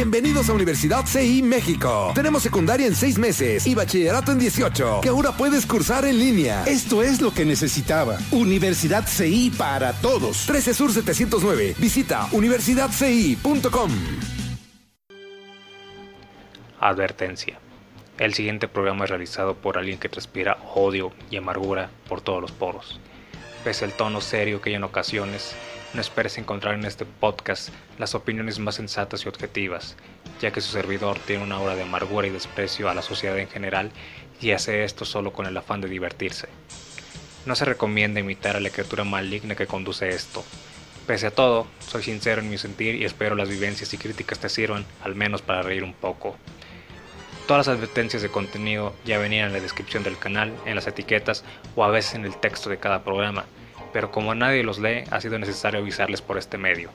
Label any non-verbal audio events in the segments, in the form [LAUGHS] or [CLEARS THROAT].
Bienvenidos a Universidad CI México. Tenemos secundaria en seis meses y bachillerato en 18, que ahora puedes cursar en línea. Esto es lo que necesitaba. Universidad CI para todos. 13 Sur 709. Visita universidadci.com. Advertencia. El siguiente programa es realizado por alguien que transpira odio y amargura por todos los poros. Pese al tono serio que hay en ocasiones, no esperes encontrar en este podcast las opiniones más sensatas y objetivas, ya que su servidor tiene una aura de amargura y desprecio a la sociedad en general y hace esto solo con el afán de divertirse. No se recomienda imitar a la criatura maligna que conduce esto. Pese a todo, soy sincero en mi sentir y espero las vivencias y críticas te sirvan, al menos para reír un poco. Todas las advertencias de contenido ya venían en la descripción del canal, en las etiquetas o a veces en el texto de cada programa, pero como nadie los lee, ha sido necesario avisarles por este medio.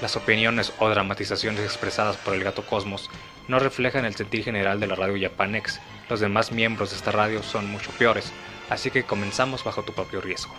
Las opiniones o dramatizaciones expresadas por el gato Cosmos no reflejan el sentir general de la radio Japanex. Los demás miembros de esta radio son mucho peores, así que comenzamos bajo tu propio riesgo.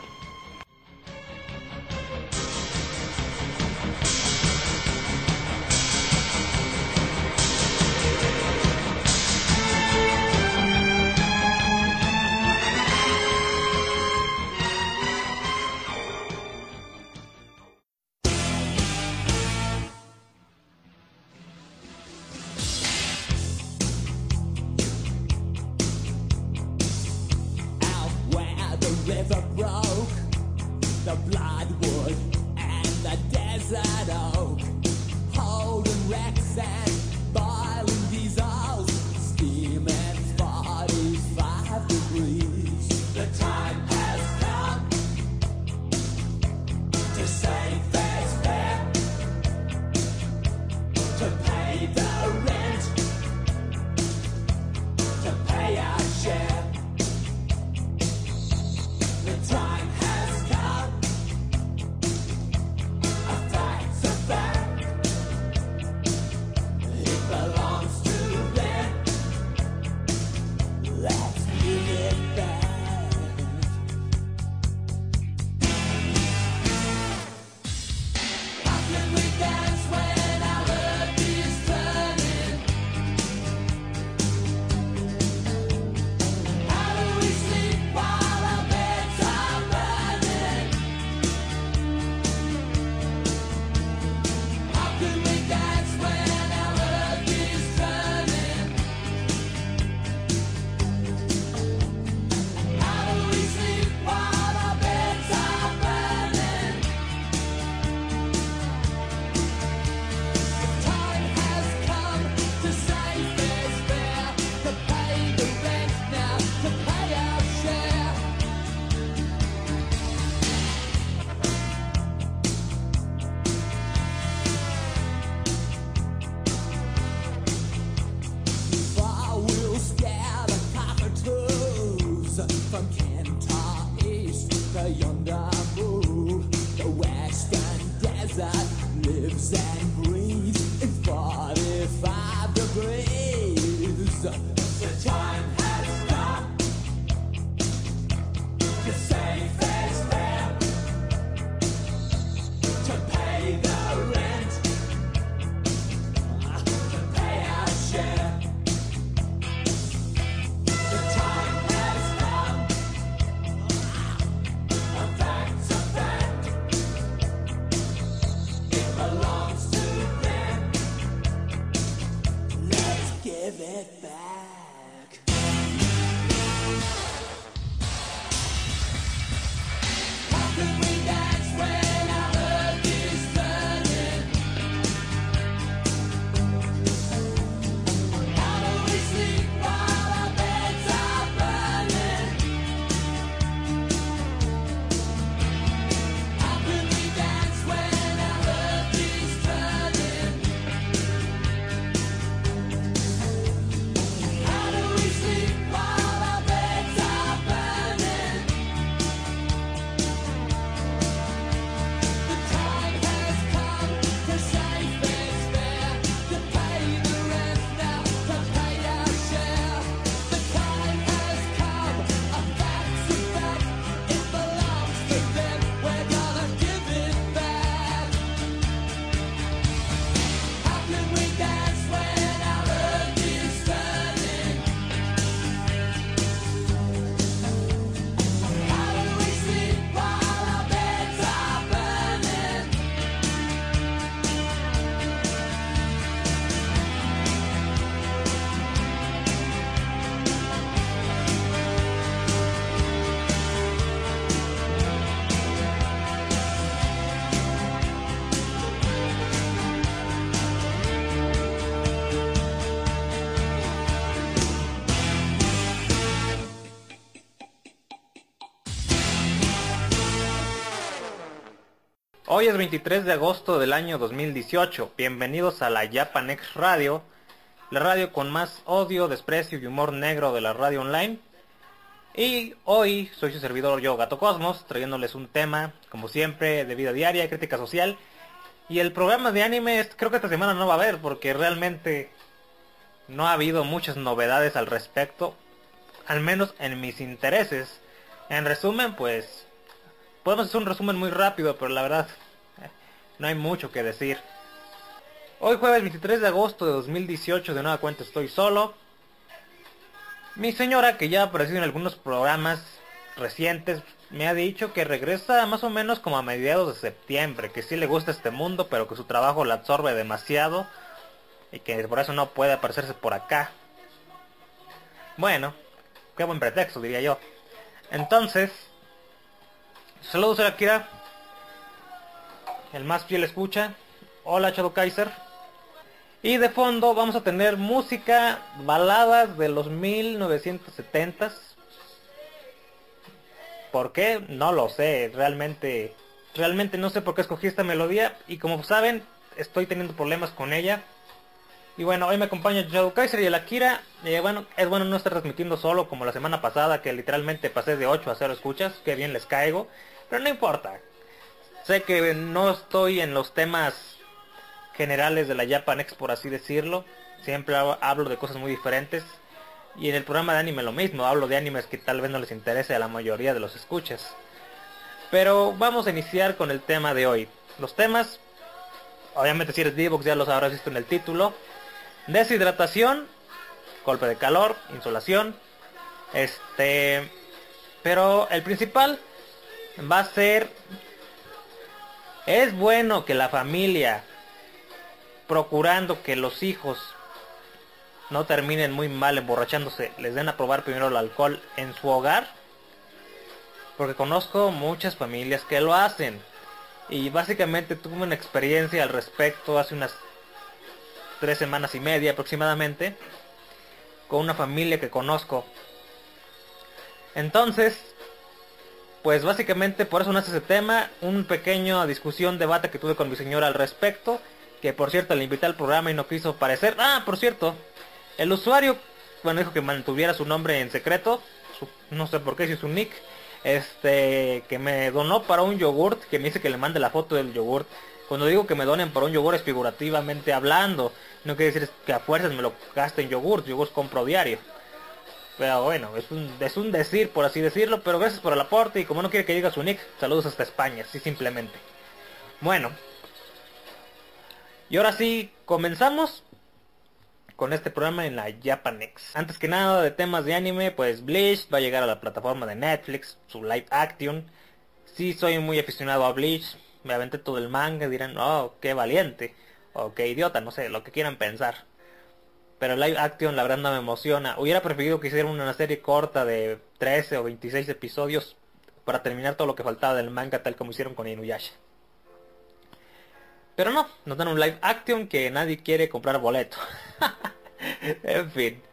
Hoy es 23 de agosto del año 2018. Bienvenidos a la Japanex Radio, la radio con más odio, desprecio y humor negro de la radio online. Y hoy soy su servidor yo, Gato Cosmos, trayéndoles un tema, como siempre, de vida diaria, crítica social. Y el programa de anime creo que esta semana no va a haber porque realmente no ha habido muchas novedades al respecto, al menos en mis intereses. En resumen, pues podemos hacer un resumen muy rápido, pero la verdad no hay mucho que decir. Hoy jueves 23 de agosto de 2018, de nueva cuenta estoy solo. Mi señora, que ya ha aparecido en algunos programas recientes, me ha dicho que regresa más o menos como a mediados de septiembre, que sí le gusta este mundo, pero que su trabajo la absorbe demasiado y que por eso no puede aparecerse por acá. Bueno, qué buen pretexto, diría yo. Entonces, saludos a Akira, el más fiel escucha. Hola Shadow Kaiser. Y de fondo vamos a tener música, baladas de los 1970s. ¿Por qué? No lo sé, realmente realmente no sé por qué escogí esta melodía y como saben, estoy teniendo problemas con ella. Y bueno, hoy me acompaña Shadow Kaiser y el Akira. Eh, bueno, es bueno no estar transmitiendo solo como la semana pasada que literalmente pasé de 8 a 0 escuchas, que bien les caigo, pero no importa. Sé que no estoy en los temas generales de la Japanex, por así decirlo. Siempre hab- hablo de cosas muy diferentes. Y en el programa de anime lo mismo, hablo de animes que tal vez no les interese a la mayoría de los escuchas. Pero vamos a iniciar con el tema de hoy. Los temas, obviamente si eres D-Box ya los habrás visto en el título. Deshidratación, golpe de calor, insolación. Este, pero el principal va a ser es bueno que la familia procurando que los hijos no terminen muy mal emborrachándose, les den a probar primero el alcohol en su hogar. Porque conozco muchas familias que lo hacen. Y básicamente tuve una experiencia al respecto hace unas tres semanas y media aproximadamente. Con una familia que conozco. Entonces, pues básicamente por eso nace ese tema, un pequeño discusión, debate que tuve con mi señora al respecto, que por cierto le invité al programa y no quiso aparecer. Ah, por cierto, el usuario, bueno, dijo que mantuviera su nombre en secreto, su- no sé por qué, si es un nick, este, que me donó para un yogurt, que me dice que le mande la foto del yogurt. Cuando digo que me donen para un yogurt es figurativamente hablando, no quiere decir que a fuerzas me lo gaste en yogurt, yogurt compro diario. Pero bueno, es un, es un decir, por así decirlo, pero gracias por el aporte y como no quiere que diga su nick, saludos hasta España, así simplemente. Bueno. Y ahora sí, comenzamos con este programa en la Japanex. Antes que nada de temas de anime, pues Bleach va a llegar a la plataforma de Netflix, su live action. Sí soy muy aficionado a Bleach, me aventé todo el manga, dirán, oh, qué valiente, o qué idiota, no sé, lo que quieran pensar pero live action la verdad no me emociona. Hubiera preferido que hicieran una serie corta de 13 o 26 episodios para terminar todo lo que faltaba del manga tal como hicieron con Inuyasha. Pero no, nos dan un live action que nadie quiere comprar boleto. [LAUGHS] en fin.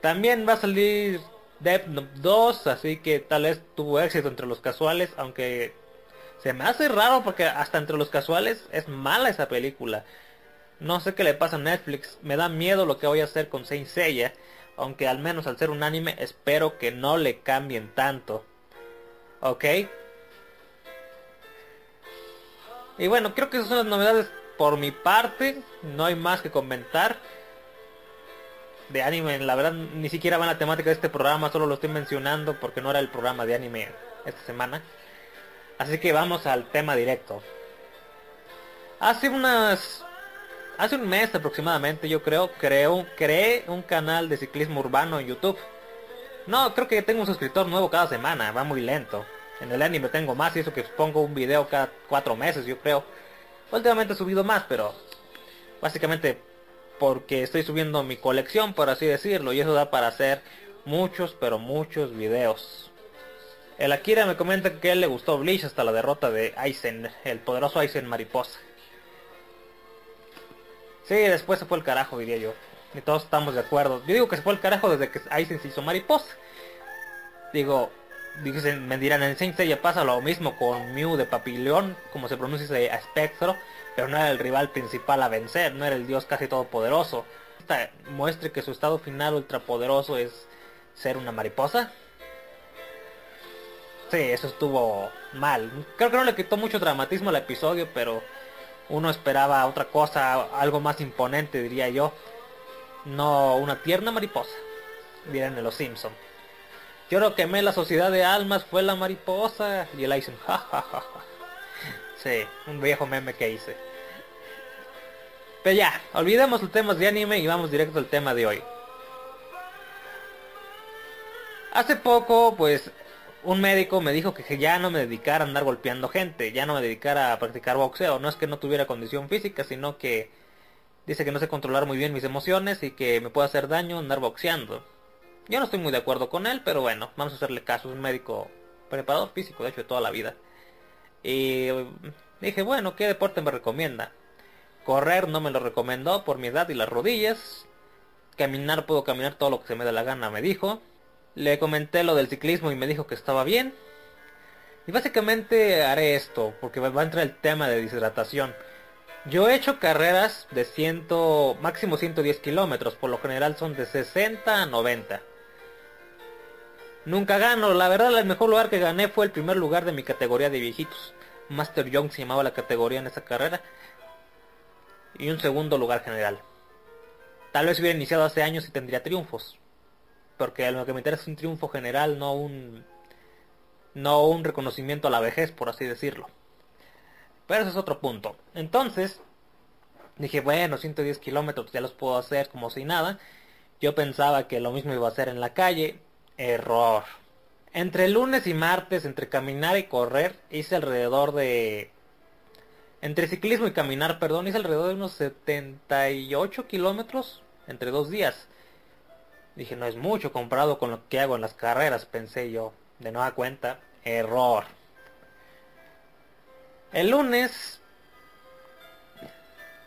También va a salir Death Note 2, así que tal vez tuvo éxito entre los casuales, aunque se me hace raro porque hasta entre los casuales es mala esa película. No sé qué le pasa a Netflix, me da miedo lo que voy a hacer con Saint Seiya, aunque al menos al ser un anime espero que no le cambien tanto. ¿Ok? Y bueno, creo que esas son las novedades por mi parte, no hay más que comentar. De anime, la verdad ni siquiera va la temática de este programa, solo lo estoy mencionando porque no era el programa de anime esta semana. Así que vamos al tema directo. Hace unas Hace un mes aproximadamente, yo creo, creo, creé un canal de ciclismo urbano en YouTube. No, creo que tengo un suscriptor nuevo cada semana, va muy lento. En el anime tengo más y eso que pongo un video cada cuatro meses, yo creo. Últimamente he subido más, pero básicamente porque estoy subiendo mi colección, por así decirlo, y eso da para hacer muchos, pero muchos videos. El Akira me comenta que él le gustó Bleach hasta la derrota de Aizen, el poderoso Aizen Mariposa. Sí, después se fue el carajo, diría yo. Y todos estamos de acuerdo. Yo digo que se fue el carajo desde que Aizen se hizo mariposa. Digo, dicen, me dirán, en Saint Seiya pasa lo mismo con Mew de Papillon, como se pronuncia ese espectro, pero no era el rival principal a vencer, no era el dios casi todopoderoso. Esta muestre que su estado final ultrapoderoso es ser una mariposa. Sí, eso estuvo mal. Creo que no le quitó mucho dramatismo al episodio, pero uno esperaba otra cosa, algo más imponente, diría yo. No una tierna mariposa, dirán en los Simpson. Yo lo quemé la sociedad de almas, fue la mariposa. Y el Aizen, ja, ja, ja, ja. Sí, un viejo meme que hice. Pero ya, olvidemos los temas de anime y vamos directo al tema de hoy. Hace poco, pues, un médico me dijo que ya no me dedicara a andar golpeando gente, ya no me dedicara a practicar boxeo. No es que no tuviera condición física, sino que dice que no sé controlar muy bien mis emociones y que me puede hacer daño andar boxeando. Yo no estoy muy de acuerdo con él, pero bueno, vamos a hacerle caso. Es un médico preparador físico, de hecho, de toda la vida. Y dije, bueno, ¿qué deporte me recomienda? Correr no me lo recomendó por mi edad y las rodillas. Caminar puedo caminar todo lo que se me dé la gana, me dijo. Le comenté lo del ciclismo y me dijo que estaba bien. Y básicamente haré esto, porque va a entrar el tema de deshidratación. Yo he hecho carreras de 100, máximo 110 kilómetros, por lo general son de 60 a 90. Nunca gano, la verdad el mejor lugar que gané fue el primer lugar de mi categoría de viejitos. Master Young se llamaba la categoría en esa carrera. Y un segundo lugar general. Tal vez hubiera iniciado hace años y tendría triunfos. Porque lo que me interesa es un triunfo general, no un... No un reconocimiento a la vejez, por así decirlo. Pero ese es otro punto. Entonces, dije, bueno, 110 kilómetros ya los puedo hacer como si nada. Yo pensaba que lo mismo iba a hacer en la calle. Error. Entre lunes y martes, entre caminar y correr, hice alrededor de... Entre ciclismo y caminar, perdón, hice alrededor de unos 78 kilómetros entre dos días. Dije, no es mucho comparado con lo que hago en las carreras, pensé yo. De nueva cuenta, error. El lunes,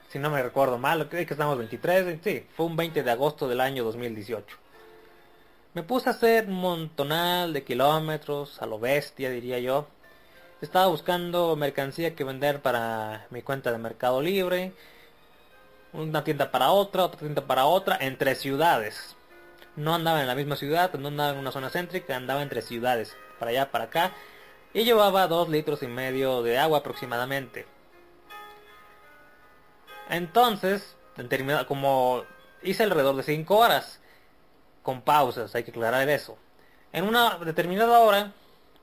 si no me recuerdo mal, creo que estamos 23, sí, fue un 20 de agosto del año 2018. Me puse a hacer un montonal de kilómetros, a lo bestia diría yo. Estaba buscando mercancía que vender para mi cuenta de Mercado Libre. Una tienda para otra, otra tienda para otra, entre ciudades. No andaba en la misma ciudad, no andaba en una zona céntrica, andaba entre ciudades, para allá, para acá. Y llevaba dos litros y medio de agua aproximadamente. Entonces, como hice alrededor de 5 horas, con pausas, hay que aclarar eso. En una determinada hora,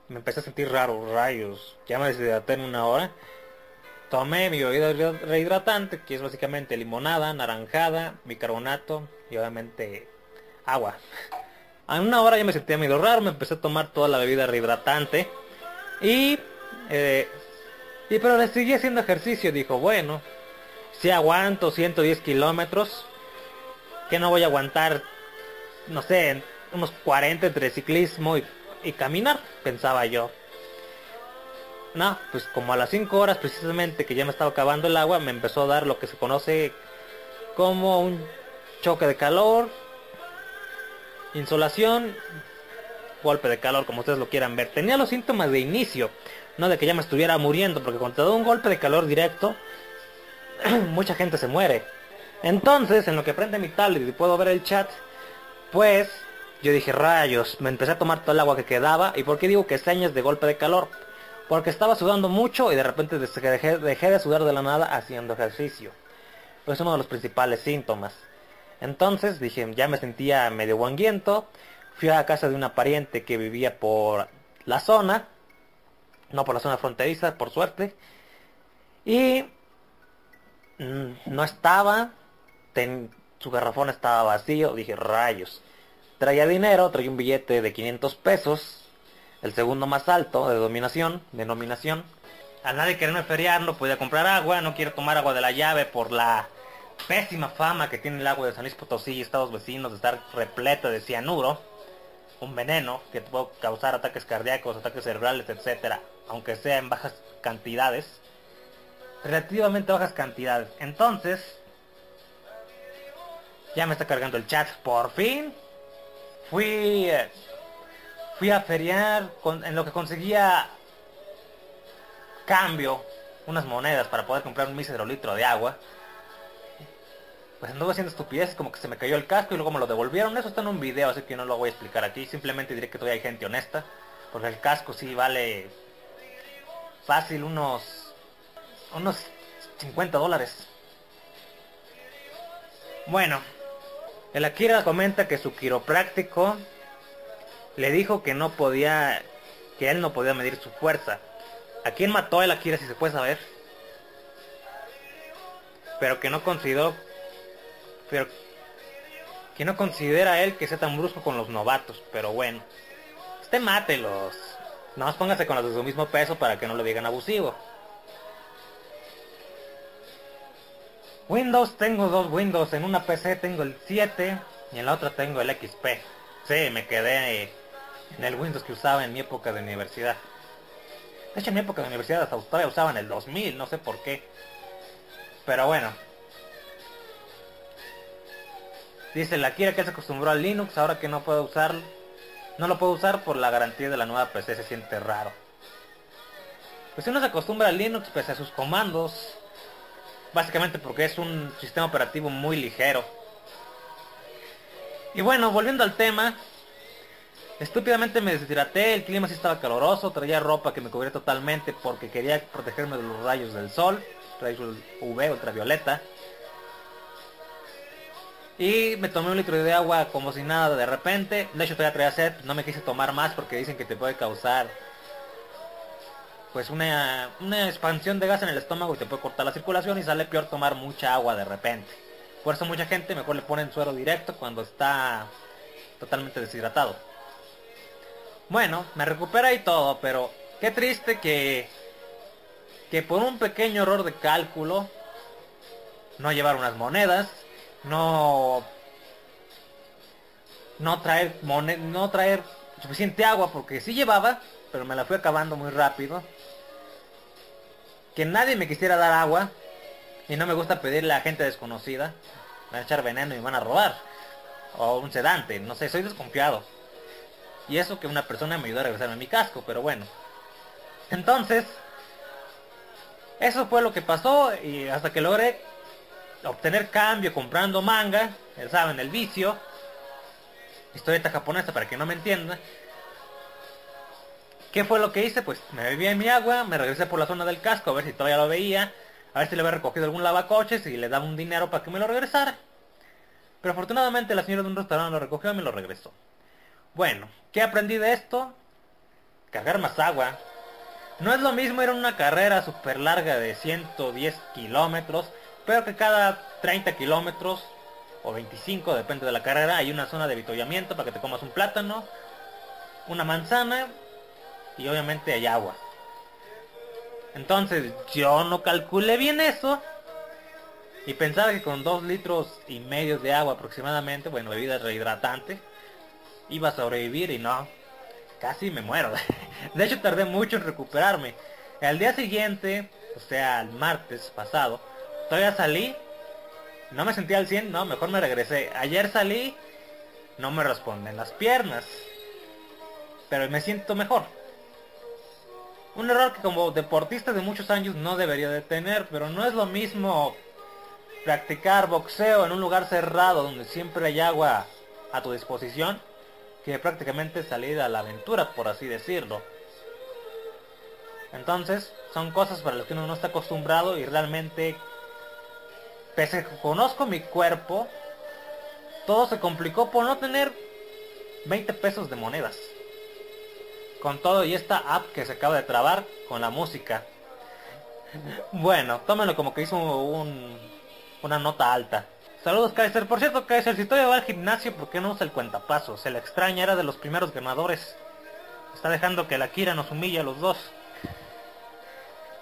me empecé a sentir raro, rayos, ya me deshidraté en una hora. Tomé mi bebida rehidratante, que es básicamente limonada, naranjada, bicarbonato y obviamente agua. En una hora ya me sentía medio raro, me empecé a tomar toda la bebida rehidratante. Y, eh, y pero le seguí haciendo ejercicio, dijo, bueno, si aguanto 110 kilómetros, que no voy a aguantar, no sé, unos 40 entre ciclismo y, y caminar, pensaba yo. No, pues como a las 5 horas precisamente que ya me estaba acabando el agua, me empezó a dar lo que se conoce como un choque de calor, insolación, golpe de calor, como ustedes lo quieran ver. Tenía los síntomas de inicio, no de que ya me estuviera muriendo, porque cuando te un golpe de calor directo, [CLEARS THROAT] mucha gente se muere. Entonces, en lo que prende mi tablet y puedo ver el chat, pues yo dije, rayos, me empecé a tomar todo el agua que quedaba. ¿Y por qué digo que señas de golpe de calor? Porque estaba sudando mucho y de repente dejé, de sudar de la nada haciendo ejercicio. Es uno de los principales síntomas. Entonces dije, ya me sentía medio guanguiento. Fui a la casa de una pariente que vivía por la zona. No por la zona fronteriza, por suerte. Y mm, no estaba. Su garrafón estaba vacío. Dije, rayos. Traía dinero, traía un billete de 500 pesos. El segundo más alto de dominación, denominación. A nadie quererme feriar, no podía comprar agua, no quiero tomar agua de la llave por la pésima fama que tiene el agua de San Luis Potosí y estados vecinos de estar repleta de cianuro, un veneno que puede causar ataques cardíacos, ataques cerebrales, etcétera, aunque sea en bajas cantidades, relativamente bajas cantidades. Entonces, ya me está cargando el chat, por fin. Fui, eh, fui a feriar con- en lo que conseguía cambio, unas monedas para poder comprar un mísero litro de agua. Pues anduve haciendo estupideces, como que se me cayó el casco y luego me lo devolvieron. Eso está en un video, así que no lo voy a explicar aquí. Simplemente diré que todavía hay gente honesta. Porque el casco sí vale fácil unos, unos 50 dólares. Bueno, el Akira comenta que su quiropráctico le dijo que no podía, que él no podía medir su fuerza. ¿A quién mató el Akira si se puede saber? Pero que no consideró, pero que no considera él que sea tan brusco con los novatos. Pero bueno, usted mátelos. Nada más póngase con los de su mismo peso para que no lo digan abusivo. Windows, tengo dos Windows. En una PC tengo el 7 y en la otra tengo el XP. Sí, me quedé en el Windows que usaba en mi época de universidad. De hecho, en mi época de universidad hasta usaban el 2000, no sé por qué. Pero bueno. Dice la Kira que se acostumbró al Linux, ahora que no puede usarlo. No lo puedo usar por la garantía de la nueva PC, se siente raro. Pues si uno se acostumbra al Linux pese a sus comandos, básicamente porque es un sistema operativo muy ligero. Y bueno, volviendo al tema, estúpidamente me deshidraté, el clima sí estaba caloroso, traía ropa que me cubría totalmente porque quería protegerme de los rayos del sol, rayos UV, ultravioleta. Y me tomé un litro de agua como si nada de repente. De hecho todavía traía sed, no me quise tomar más porque dicen que te puede causar pues una, una expansión de gas en el estómago y te puede cortar la circulación y sale peor tomar mucha agua de repente. Por eso mucha gente mejor le ponen suero directo cuando está totalmente deshidratado. Bueno, me recupera y todo, pero qué triste que que por un pequeño error de cálculo no llevar unas monedas, no no traer no traer suficiente agua porque sí llevaba, pero me la fui acabando muy rápido. Que nadie me quisiera dar agua y no me gusta pedirle a gente desconocida. Me van a echar veneno y me van a robar. O un sedante, no sé, soy desconfiado. Y eso que una persona me ayudó a regresarme mi casco, pero bueno. Entonces, eso fue lo que pasó y hasta que logré obtener cambio comprando manga, ya saben, el vicio. Historieta japonesa para que no me entienda. ¿Qué fue lo que hice? Pues me bebí mi agua, me regresé por la zona del casco a ver si todavía lo veía, a ver si le había recogido algún lavacoches y le daba un dinero para que me lo regresara. Pero afortunadamente la señora de un restaurante lo recogió y me lo regresó. Bueno, ¿qué aprendí de esto? Cargar más agua. No es lo mismo ir a una carrera súper larga de 110 kilómetros, pero que cada 30 kilómetros o 25, depende de la carrera, hay una zona de avituallamiento para que te comas un plátano, una manzana y obviamente hay agua. Entonces yo no calculé bien eso y pensaba que con 2 litros y medio de agua aproximadamente, bueno, bebida rehidratante, iba a sobrevivir y no, casi me muero. [LAUGHS] De hecho tardé mucho en recuperarme. Al día siguiente, o sea, el martes pasado, todavía salí, no me sentía al 100, no, mejor me regresé. Ayer salí, no me responden las piernas, pero me siento mejor. Un error que como deportista de muchos años no debería de tener, pero no es lo mismo practicar boxeo en un lugar cerrado donde siempre hay agua a tu disposición que prácticamente salir a la aventura, por así decirlo. Entonces, son cosas para las que uno no está acostumbrado y realmente, pese a que conozco mi cuerpo, todo se complicó por no tener 20 pesos de monedas. Con todo y esta app que se acaba de trabar con la música. Bueno, tómenlo como que hizo un, una nota alta. Saludos Kaiser. Por cierto, Kaiser, si todavía va al gimnasio, ¿por qué no usa el cuentapasos? Se le extraña, era de los primeros ganadores. Está dejando que la Kira nos humille a los dos.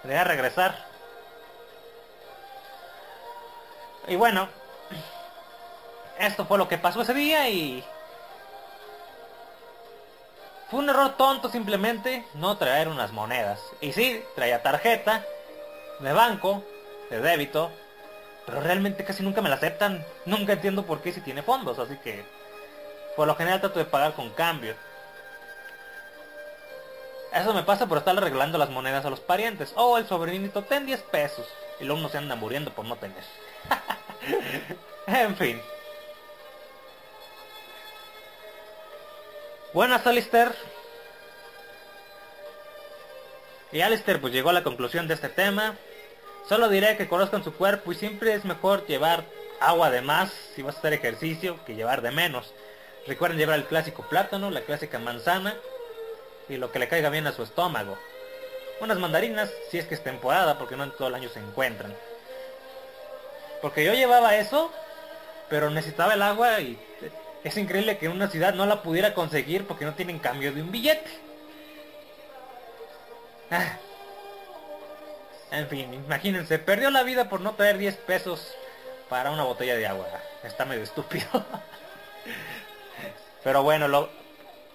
Debería regresar. Y bueno, esto fue lo que pasó ese día y... Fue un error tonto simplemente no traer unas monedas. Y sí, traía tarjeta de banco, de débito, pero realmente casi nunca me la aceptan. Nunca entiendo por qué si tiene fondos, así que por lo general trato de pagar con cambio. Eso me pasa por estar regalando las monedas a los parientes. Oh, el sobrinito, ten 10 pesos. Y luego uno se anda muriendo por no tener. [LAUGHS] en fin. Buenas, Alistair. Y Alistair pues llegó a la conclusión de este tema. Solo diré que conozcan su cuerpo y siempre es mejor llevar agua de más si vas a hacer ejercicio que llevar de menos. Recuerden llevar el clásico plátano, la clásica manzana y lo que le caiga bien a su estómago. Unas mandarinas si es que es temporada porque no en todo el año se encuentran. Porque yo llevaba eso, pero necesitaba el agua y es increíble que en una ciudad no la pudiera conseguir porque no tienen cambio de un billete. Ah. En fin, imagínense, perdió la vida por no traer 10 pesos para una botella de agua. Está medio estúpido. [LAUGHS] Pero bueno, lo,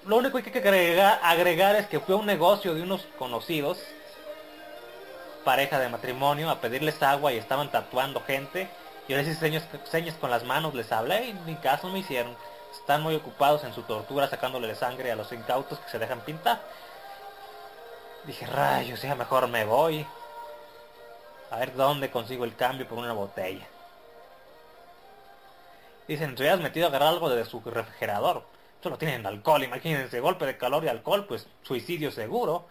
único que hay que agregar es que fue un negocio de unos conocidos, pareja de matrimonio, a pedirles agua y estaban tatuando gente. Yo les hice señas, con las manos, les hablé y ni caso me hicieron. Están muy ocupados en su tortura sacándole de sangre a los incautos que se dejan pintar. Dije, rayos, ya mejor me voy. A ver dónde consigo el cambio por una botella. Dicen, te has metido a agarrar algo de su refrigerador. Solo tienen alcohol, imagínense, golpe de calor y alcohol, pues suicidio seguro.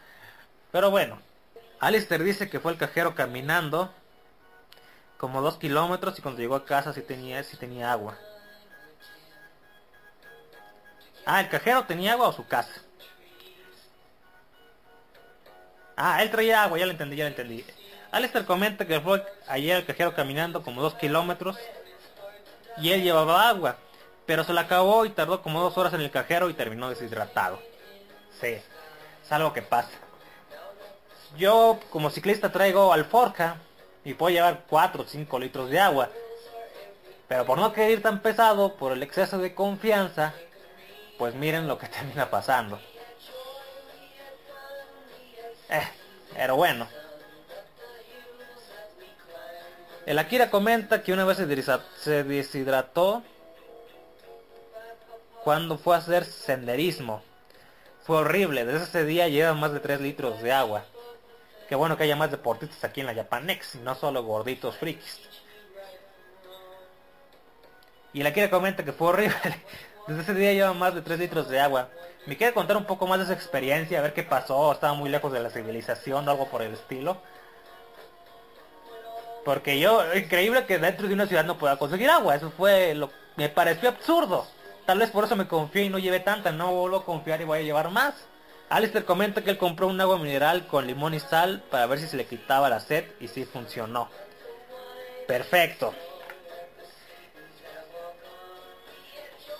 Pero bueno, Alistair dice que fue el cajero caminando como dos kilómetros y cuando llegó a casa sí tenía, sí tenía agua. Ah, el cajero tenía agua o su casa. Ah, él traía agua, ya lo entendí, ya lo entendí. Alistair comenta que fue ayer el cajero caminando como dos kilómetros y él llevaba agua, pero se la acabó y tardó como dos horas en el cajero y terminó deshidratado. Sí, es algo que pasa. Yo como ciclista traigo alforja y puedo llevar 4 o 5 litros de agua, pero por no querer ir tan pesado, por el exceso de confianza, pues miren lo que [LAUGHS] termina pasando. Eh, pero bueno. El Akira comenta que una vez se deshidrató cuando fue a hacer senderismo. Fue horrible, desde ese día lleva más de 3 litros de agua. Qué bueno que haya más deportistas aquí en la Japanex no solo gorditos frikis. Y la quiere comenta que fue horrible. [LAUGHS] Desde ese día lleva más de 3 litros de agua. Me quiere contar un poco más de esa experiencia, a ver qué pasó, estaba muy lejos de la civilización o algo por el estilo. Porque yo, increíble que dentro de una ciudad no pueda conseguir agua, eso fue lo me pareció absurdo. Tal vez por eso me confié y no llevé tanta, no vuelvo a confiar y voy a llevar más. Alistair comenta que él compró un agua mineral con limón y sal para ver si se le quitaba la sed y sí funcionó. Perfecto.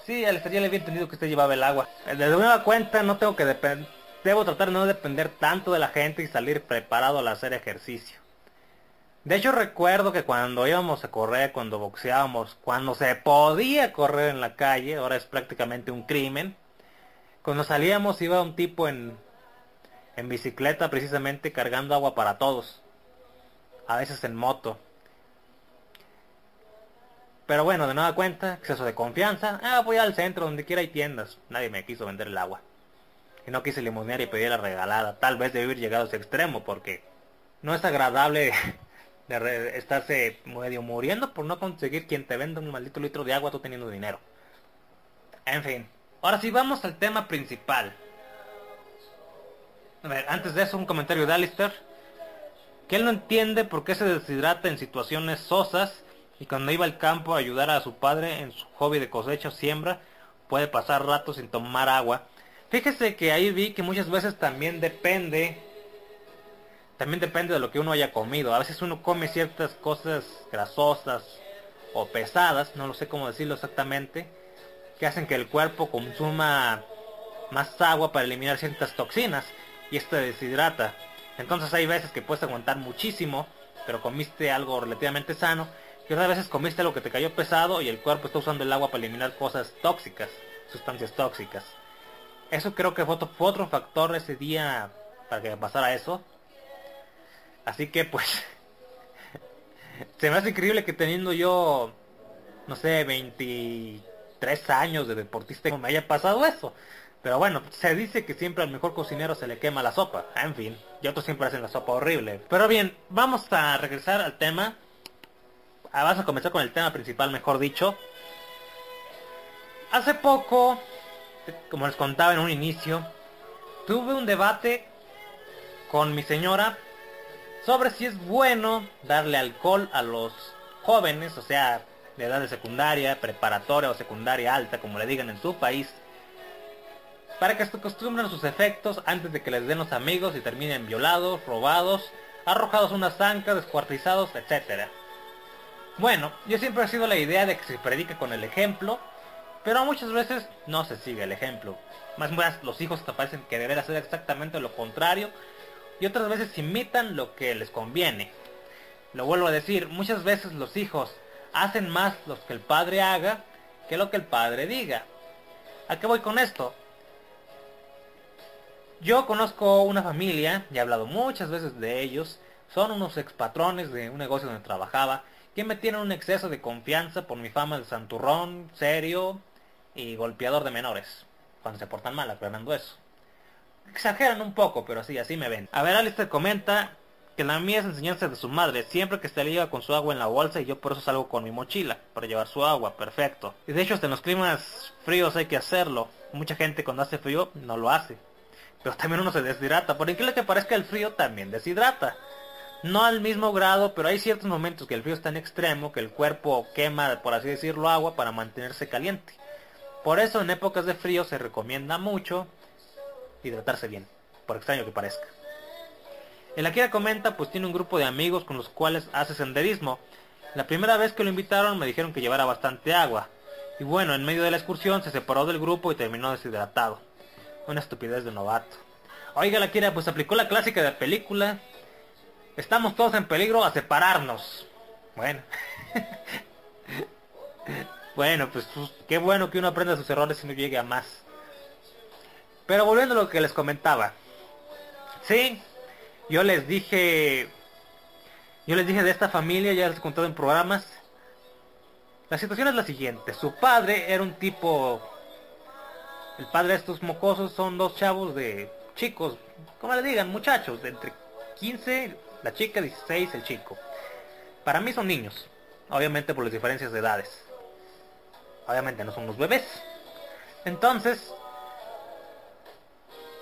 Sí, Alistair ya le había entendido que usted llevaba el agua. Desde nueva cuenta no tengo que depender, debo tratar de no depender tanto de la gente y salir preparado al hacer ejercicio. De hecho recuerdo que cuando íbamos a correr, cuando boxeábamos, cuando se podía correr en la calle, ahora es prácticamente un crimen. Cuando salíamos iba un tipo en, en bicicleta precisamente cargando agua para todos. A veces en moto. Pero bueno, de nueva cuenta, exceso de confianza. Ah, voy al centro, donde quiera hay tiendas. Nadie me quiso vender el agua. Y no quise limonear y pedir la regalada. Tal vez debí haber llegado a ese extremo porque no es agradable [LAUGHS] de estarse medio muriendo por no conseguir quien te venda un maldito litro de agua tú teniendo dinero. En fin. Ahora sí, vamos al tema principal. A ver, antes de eso un comentario de Alistair. Que él no entiende por qué se deshidrata en situaciones sosas y cuando iba al campo a ayudar a su padre en su hobby de cosecha o siembra, puede pasar rato sin tomar agua. Fíjese que ahí vi que muchas veces también depende también depende de lo que uno haya comido. A veces uno come ciertas cosas grasosas o pesadas, no lo sé cómo decirlo exactamente, que hacen que el cuerpo consuma más agua para eliminar ciertas toxinas y esto deshidrata. Entonces hay veces que puedes aguantar muchísimo, pero comiste algo relativamente sano, y otras veces comiste algo que te cayó pesado y el cuerpo está usando el agua para eliminar cosas tóxicas, sustancias tóxicas. Eso creo que fue otro, factor ese día para que pasara eso. Así que pues [LAUGHS] se me hace increíble que teniendo yo no sé 23 años de deportista me haya pasado eso. Pero bueno, se dice que siempre al mejor cocinero se le quema la sopa. En fin, y otros siempre hacen la sopa horrible. Pero bien, vamos a regresar al tema. Ah, Vamos a comenzar con el tema principal, mejor dicho. Hace poco, como les contaba en un inicio, tuve un debate con mi señora sobre si es bueno darle alcohol a los jóvenes, o sea, de edad de secundaria, preparatoria o secundaria alta, como le digan en su país, para que se acostumbren a sus efectos antes de que les den los amigos y terminen violados, robados, arrojados a unas zancas, descuartizados, etc. Bueno, yo siempre he sido la idea de que se predique con el ejemplo, pero muchas veces no se sigue el ejemplo. Más más los hijos te parecen que deber hacer exactamente lo contrario y otras veces imitan lo que les conviene. Lo vuelvo a decir, muchas veces los hijos hacen más lo que el padre haga que lo que el padre diga. ¿A qué voy con esto? Yo conozco una familia, y he hablado muchas veces de ellos, son unos expatrones de un negocio donde trabajaba, que me tienen un exceso de confianza por mi fama de santurrón, serio y golpeador de menores, cuando se portan mal aclarando eso. Exageran un poco, pero así, así me ven. A ver, Alistair comenta que la mía es enseñanza de su madre, siempre que se lleva con su agua en la bolsa y yo por eso salgo con mi mochila, para llevar su agua, perfecto. Y de hecho hasta en los climas fríos hay que hacerlo. Mucha gente cuando hace frío no lo hace. Pero también uno se deshidrata, por increíble que parezca el frío también deshidrata. No al mismo grado, pero hay ciertos momentos que el frío es tan extremo que el cuerpo quema, por así decirlo, agua para mantenerse caliente. Por eso en épocas de frío se recomienda mucho hidratarse bien, por extraño que parezca. El Akira comenta pues tiene un grupo de amigos con los cuales hace senderismo. La primera vez que lo invitaron me dijeron que llevara bastante agua. Y bueno, en medio de la excursión se separó del grupo y terminó deshidratado. Una estupidez de novato. Oiga la Akira, pues aplicó la clásica de la película. Estamos todos en peligro a separarnos. Bueno. [LAUGHS] bueno, pues, pues, qué bueno que uno aprenda sus errores y no llegue a más. Pero volviendo a lo que les comentaba. Sí, yo les dije... Yo les dije de esta familia, ya les he contado en programas. La situación es la siguiente. Su padre era un tipo... El padre de estos mocosos son dos chavos de chicos, como le digan, muchachos, entre 15, la chica, 16, el chico. Para mí son niños, obviamente por las diferencias de edades. Obviamente no son los bebés. Entonces,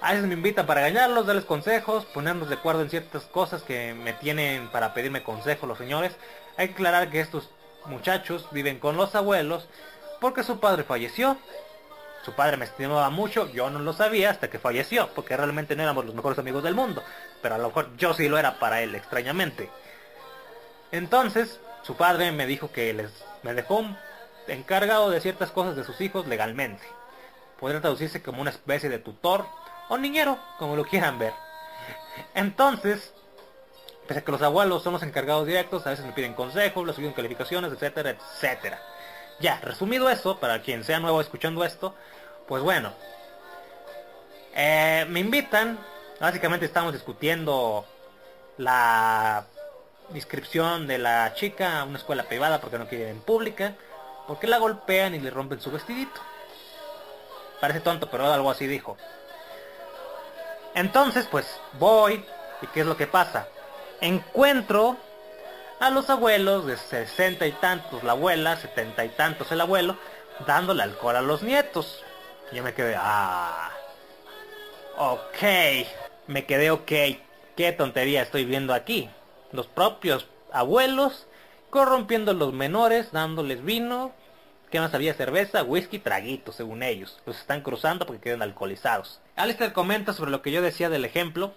a veces me invitan para engañarlos, darles consejos, ponernos de acuerdo en ciertas cosas que me tienen para pedirme consejo los señores. Hay que aclarar que estos muchachos viven con los abuelos porque su padre falleció. Su padre me estimaba mucho, yo no lo sabía hasta que falleció, porque realmente no éramos los mejores amigos del mundo. Pero a lo mejor yo sí lo era para él, extrañamente. Entonces, su padre me dijo que les, me dejó encargado de ciertas cosas de sus hijos legalmente. Podría traducirse como una especie de tutor o niñero, como lo quieran ver. Entonces, pese a que los abuelos son los encargados directos, a veces me piden consejos, les piden calificaciones, etcétera, etcétera. Ya, resumido eso, para quien sea nuevo escuchando esto, pues bueno. Eh, me invitan, básicamente estamos discutiendo la inscripción de la chica a una escuela privada porque no quiere ir en pública, porque la golpean y le rompen su vestidito. Parece tonto, pero algo así dijo. Entonces, pues voy, ¿y qué es lo que pasa? Encuentro a los abuelos de sesenta y tantos la abuela, setenta y tantos el abuelo, dándole alcohol a los nietos. Y yo me quedé, ah, ok, me quedé ok, qué tontería estoy viendo aquí. Los propios abuelos corrompiendo a los menores, dándoles vino, que más había cerveza, whisky, traguitos, según ellos. Los están cruzando porque quedan alcoholizados. Alistair comenta sobre lo que yo decía del ejemplo,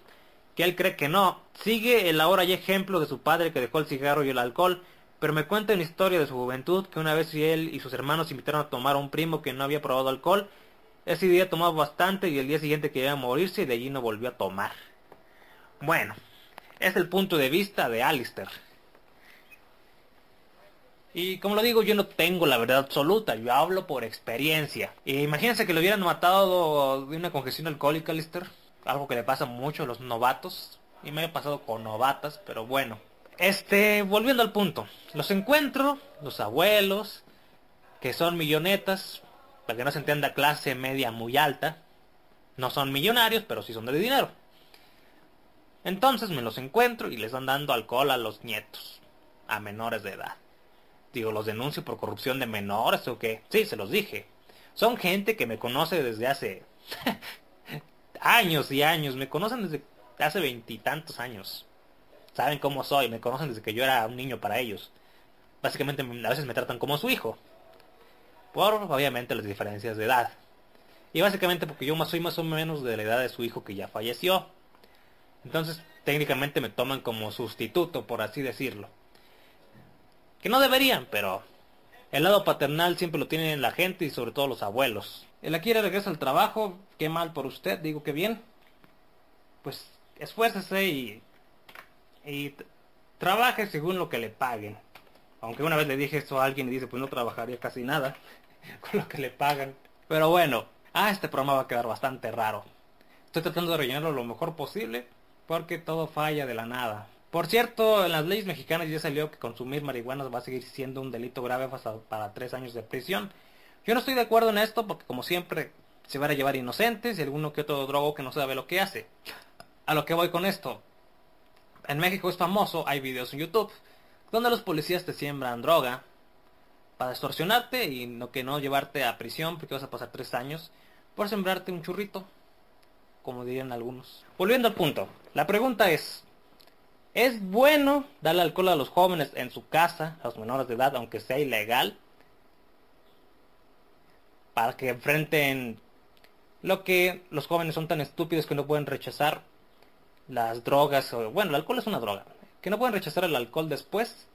que él cree que no. Sigue el ahora ya ejemplo de su padre que dejó el cigarro y el alcohol, pero me cuenta una historia de su juventud que una vez él y sus hermanos invitaron a tomar a un primo que no había probado alcohol. Ese día tomó bastante y el día siguiente quería morirse y de allí no volvió a tomar. Bueno, es el punto de vista de Alistair. Y como lo digo, yo no tengo la verdad absoluta, yo hablo por experiencia. Imagínense que lo hubieran matado de una congestión alcohólica, Lister. Algo que le pasa mucho a los novatos. Y me ha pasado con novatas, pero bueno. Este, volviendo al punto. Los encuentro, los abuelos, que son millonetas, para que no se entienda clase media muy alta. No son millonarios, pero sí son de dinero. Entonces me los encuentro y les están dando alcohol a los nietos, a menores de edad. Digo, ¿los denuncio por corrupción de menores o qué? Sí, se los dije. Son gente que me conoce desde hace [LAUGHS] años y años. Me conocen desde hace veintitantos años. Saben cómo soy, me conocen desde que yo era un niño para ellos. Básicamente a veces me tratan como su hijo. Por obviamente las diferencias de edad. Y básicamente porque yo soy más o menos de la edad de su hijo que ya falleció. Entonces técnicamente me toman como sustituto, por así decirlo. Que no deberían, pero el lado paternal siempre lo tienen la gente y sobre todo los abuelos. El aquí regresa al trabajo, qué mal por usted, digo que bien. Pues esfuércese y, y trabaje según lo que le paguen. Aunque una vez le dije esto a alguien y dice, pues no trabajaría casi nada [LAUGHS] con lo que le pagan. Pero bueno, ah, este programa va a quedar bastante raro. Estoy tratando de rellenarlo lo mejor posible porque todo falla de la nada. Por cierto, en las leyes mexicanas ya salió que consumir marihuana va a seguir siendo un delito grave hasta para tres años de prisión. Yo no estoy de acuerdo en esto porque como siempre se van a llevar inocentes y alguno que otro drogo que no sabe lo que hace. A lo que voy con esto. En México es famoso, hay videos en YouTube, donde los policías te siembran droga para extorsionarte y no que no llevarte a prisión porque vas a pasar tres años por sembrarte un churrito, como dirían algunos. Volviendo al punto, la pregunta es, ¿es bueno darle alcohol a los jóvenes en su casa, a los menores de edad, aunque sea ilegal? Para que enfrenten lo que los jóvenes son tan estúpidos que no pueden rechazar las drogas, o bueno, el alcohol es una droga, que no pueden rechazar el alcohol después.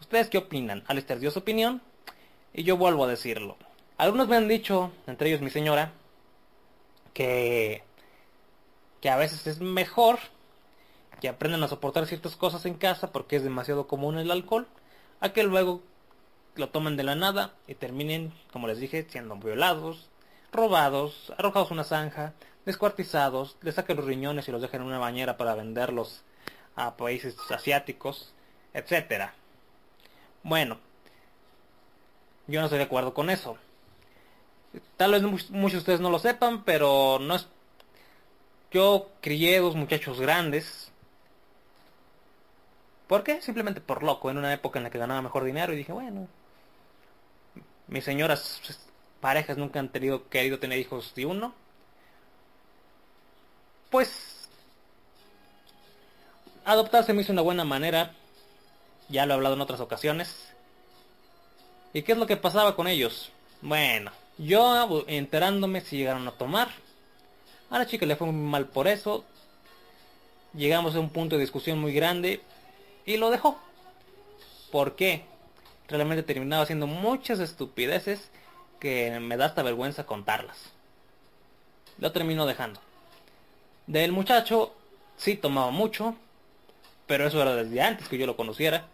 ¿Ustedes qué opinan? Alistair dio su opinión y yo vuelvo a decirlo. Algunos me han dicho, entre ellos mi señora, que, que a veces es mejor que aprendan a soportar ciertas cosas en casa porque es demasiado común el alcohol, a que luego lo tomen de la nada y terminen, como les dije, siendo violados, robados, arrojados a una zanja, descuartizados, les saquen los riñones y los dejen en una bañera para venderlos a países asiáticos, etcétera. Bueno, yo no estoy de acuerdo con eso. Tal vez muchos de ustedes no lo sepan, pero no es... Yo crié dos muchachos grandes. ¿Por qué? Simplemente por loco, en una época en la que ganaba mejor dinero y dije, bueno, mis señoras pues, parejas nunca han tenido, querido tener hijos de uno. Pues adoptar se me hizo una buena manera. Ya lo he hablado en otras ocasiones. ¿Y qué es lo que pasaba con ellos? Bueno, yo enterándome si llegaron a tomar. A la chica le fue muy mal por eso. Llegamos a un punto de discusión muy grande y lo dejó. ¿Por qué? Realmente terminaba haciendo muchas estupideces que me da hasta vergüenza contarlas. Lo terminó dejando. Del muchacho sí tomaba mucho, pero eso era desde antes que yo lo conociera.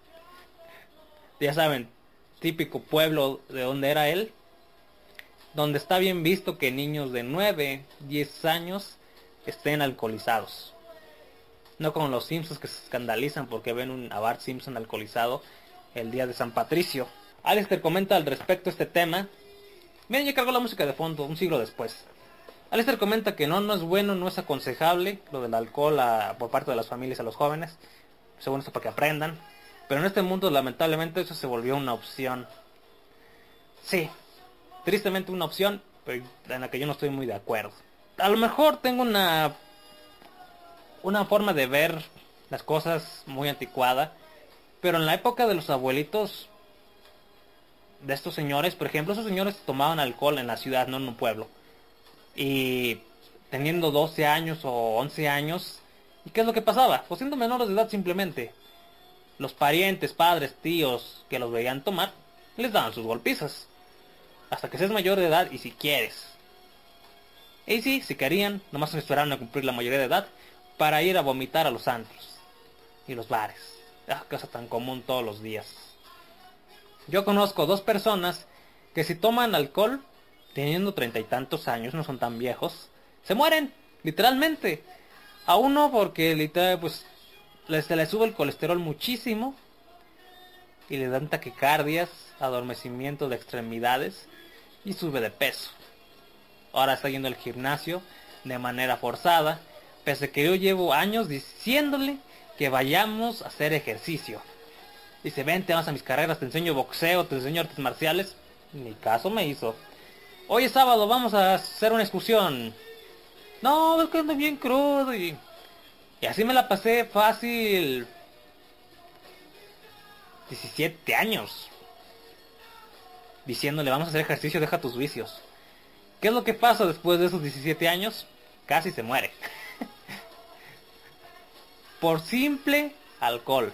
Ya saben, típico pueblo de donde era él, donde está bien visto que niños de 9, 10 años estén alcoholizados. No como los Simpsons que se escandalizan porque ven un, a Bart Simpson alcoholizado el día de San Patricio. Alistair comenta al respecto este tema. Miren, ya cargó la música de fondo, un siglo después. Alistair comenta que no, no es bueno, no es aconsejable lo del alcohol por parte de las familias a los jóvenes. Según esto para que aprendan. Pero en este mundo lamentablemente eso se volvió una opción. Sí, tristemente una opción, pero en la que yo no estoy muy de acuerdo. A lo mejor tengo una una forma de ver las cosas muy anticuada, pero en la época de los abuelitos de estos señores, por ejemplo, esos señores tomaban alcohol en la ciudad, no en un pueblo. Y teniendo 12 años o 11 años, ¿y qué es lo que pasaba? Pues siendo menores de edad simplemente. Los parientes, padres, tíos que los veían tomar, les daban sus golpizas. Hasta que seas mayor de edad y si quieres. Y sí, si querían, nomás esperaron a cumplir la mayoría de edad para ir a vomitar a los antros y los bares. Ah, cosa tan común todos los días. Yo conozco dos personas que si toman alcohol, teniendo treinta y tantos años, no son tan viejos, se mueren, literalmente. A uno porque literal, pues, se le sube el colesterol muchísimo y le dan taquicardias, adormecimiento de extremidades y sube de peso. Ahora está yendo al gimnasio de manera forzada, pese que yo llevo años diciéndole que vayamos a hacer ejercicio. Dice, vente, vamos a mis carreras, te enseño boxeo, te enseño artes marciales. Ni caso me hizo. Hoy es sábado, vamos a hacer una excursión. No, es que ando bien crudo y... Y así me la pasé fácil. 17 años. Diciéndole, vamos a hacer ejercicio, deja tus vicios. ¿Qué es lo que pasa después de esos 17 años? Casi se muere. Por simple alcohol.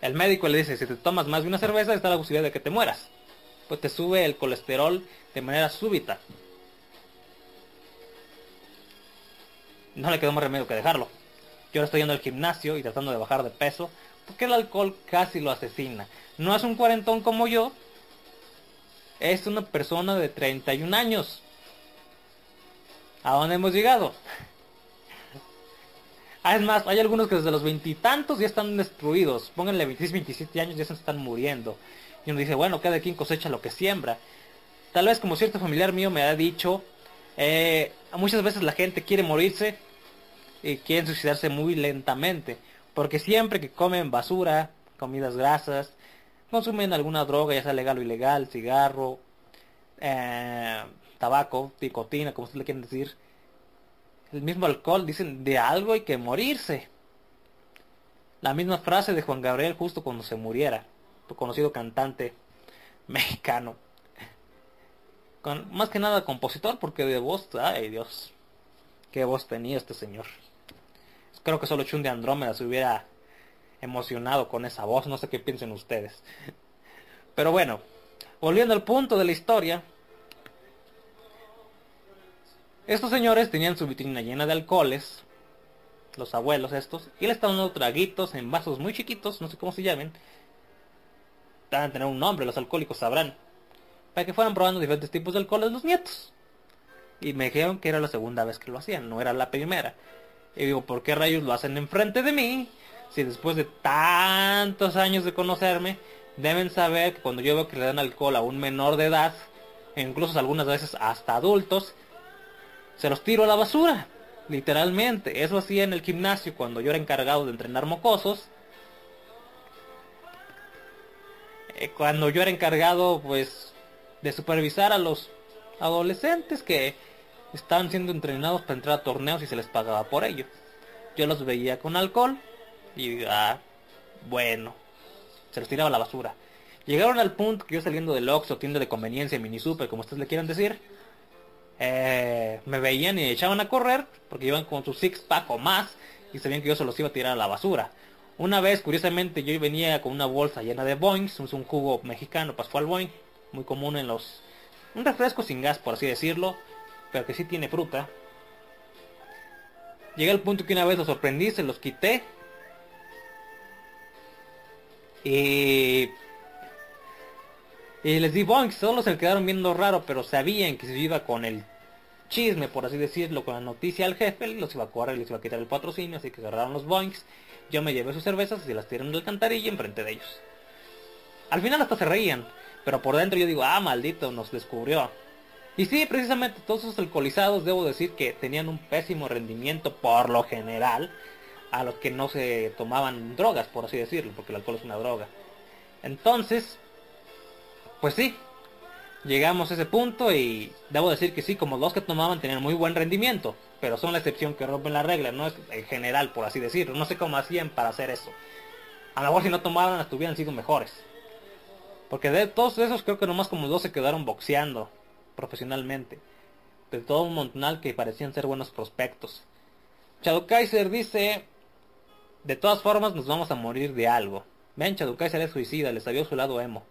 El médico le dice, si te tomas más de una cerveza está la posibilidad de que te mueras. Pues te sube el colesterol de manera súbita. No le quedó más remedio que dejarlo. Yo ahora estoy yendo al gimnasio y tratando de bajar de peso, porque el alcohol casi lo asesina. No es un cuarentón como yo, es una persona de 31 años. ¿A dónde hemos llegado? Ah, es más, hay algunos que desde los veintitantos ya están destruidos. Pónganle 26, 27 años ya se están muriendo. Y uno dice, bueno, cada quien cosecha lo que siembra. Tal vez como cierto familiar mío me ha dicho, eh, muchas veces la gente quiere morirse y quieren suicidarse muy lentamente. Porque siempre que comen basura, comidas grasas, consumen alguna droga, ya sea legal o ilegal, cigarro, eh, tabaco, nicotina, como ustedes le quieren decir, el mismo alcohol, dicen, de algo hay que morirse. La misma frase de Juan Gabriel justo cuando se muriera, conocido cantante [LAUGHS] mexicano. Con, más que nada compositor, porque de voz, ay Dios, qué voz tenía este señor. Creo que solo Chun de Andrómeda se hubiera emocionado con esa voz, no sé qué piensen ustedes. [LAUGHS] Pero bueno, volviendo al punto de la historia, estos señores tenían su vitrina llena de alcoholes, los abuelos estos, y le estaban dando traguitos en vasos muy chiquitos, no sé cómo se llamen. Deben tener un nombre, los alcohólicos sabrán. Para que fueran probando diferentes tipos de alcoholes los nietos. Y me dijeron que era la segunda vez que lo hacían, no era la primera. Y digo, ¿por qué rayos lo hacen enfrente de mí? Si después de tantos años de conocerme, deben saber que cuando yo veo que le dan alcohol a un menor de edad, e incluso algunas veces hasta adultos, se los tiro a la basura. Literalmente. Eso hacía en el gimnasio cuando yo era encargado de entrenar mocosos. Eh, Cuando yo era encargado, pues, de supervisar a los adolescentes que estaban siendo entrenados para entrar a torneos y se les pagaba por ello. Yo los veía con alcohol y, ah, bueno, se los tiraba a la basura. Llegaron al punto que yo saliendo del Oxxo, tienda de conveniencia, mini super, como ustedes le quieran decir, eh, me veían y echaban a correr porque iban con su six pack o más y sabían que yo se los iba a tirar a la basura. Una vez, curiosamente, yo venía con una bolsa llena de boings, es un jugo mexicano, Pascual Boing, muy común en los... Un refresco sin gas, por así decirlo, pero que sí tiene fruta. Llegué al punto que una vez los sorprendí, se los quité. Y... Y les di boings, solo se quedaron viendo raro, pero sabían que si yo iba con el chisme, por así decirlo, con la noticia al jefe, los iba a correr, les iba a quitar el patrocinio, así que agarraron los boings. Yo me llevé sus cervezas y las tiré en el alcantarilla enfrente de ellos. Al final hasta se reían, pero por dentro yo digo, ah, maldito, nos descubrió. Y sí, precisamente todos esos alcoholizados debo decir que tenían un pésimo rendimiento por lo general a los que no se tomaban drogas, por así decirlo, porque el alcohol es una droga. Entonces, pues sí, llegamos a ese punto y debo decir que sí, como los que tomaban tenían muy buen rendimiento, pero son la excepción que rompen la regla, no es en general, por así decirlo. No sé cómo hacían para hacer eso. A lo mejor si no tomaban, hubieran sido mejores. Porque de todos esos creo que nomás como dos se quedaron boxeando profesionalmente. De todo un montonal que parecían ser buenos prospectos. Shadow Kaiser dice, de todas formas nos vamos a morir de algo. Ven, Shadow Kaiser es suicida, le salió su lado emo.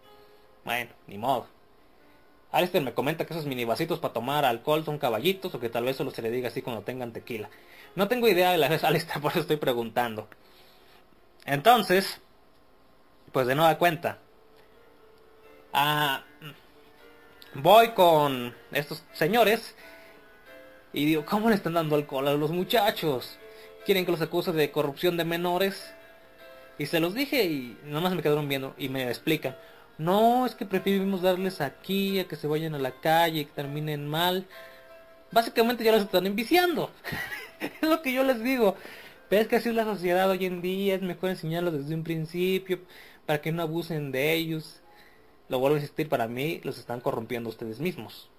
Bueno, ni modo. Alistair me comenta que esos mini vasitos para tomar alcohol son caballitos o que tal vez solo se le diga así cuando tengan tequila. No tengo idea de la vez [LAUGHS] Alistair, por eso estoy preguntando. Entonces, pues de nueva cuenta. Ah, voy con estos señores y digo, ¿cómo le están dando alcohol a los muchachos? ¿Quieren que los acuse de corrupción de menores? Y se los dije y nomás me quedaron viendo y me explican. No, es que preferimos darles aquí a que se vayan a la calle y que terminen mal. Básicamente ya los están enviciando. [LAUGHS] es lo que yo les digo. Pero es que así es la sociedad hoy en día, es mejor enseñarlos desde un principio, para que no abusen de ellos. Lo vuelvo a insistir, para mí los están corrompiendo ustedes mismos.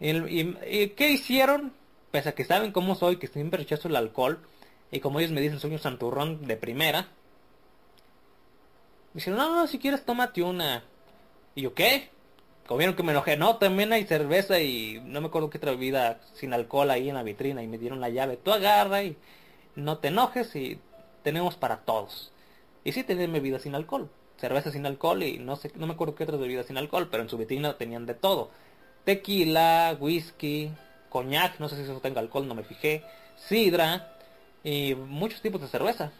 Y, y- qué hicieron? Pese a que saben cómo soy, que siempre rechazo el alcohol, y como ellos me dicen soy un santurrón de primera, me dijeron, no, no, si quieres tómate una. ¿Y yo qué? Como vieron que me enojé, no, también hay cerveza y no me acuerdo qué otra bebida sin alcohol ahí en la vitrina y me dieron la llave. Tú agarra y no te enojes y tenemos para todos. Y sí tenían bebidas sin alcohol, cerveza sin alcohol y no sé, no me acuerdo qué otras bebidas sin alcohol, pero en su vitrina tenían de todo. Tequila, whisky, coñac, no sé si eso tenga alcohol, no me fijé, sidra y muchos tipos de cerveza.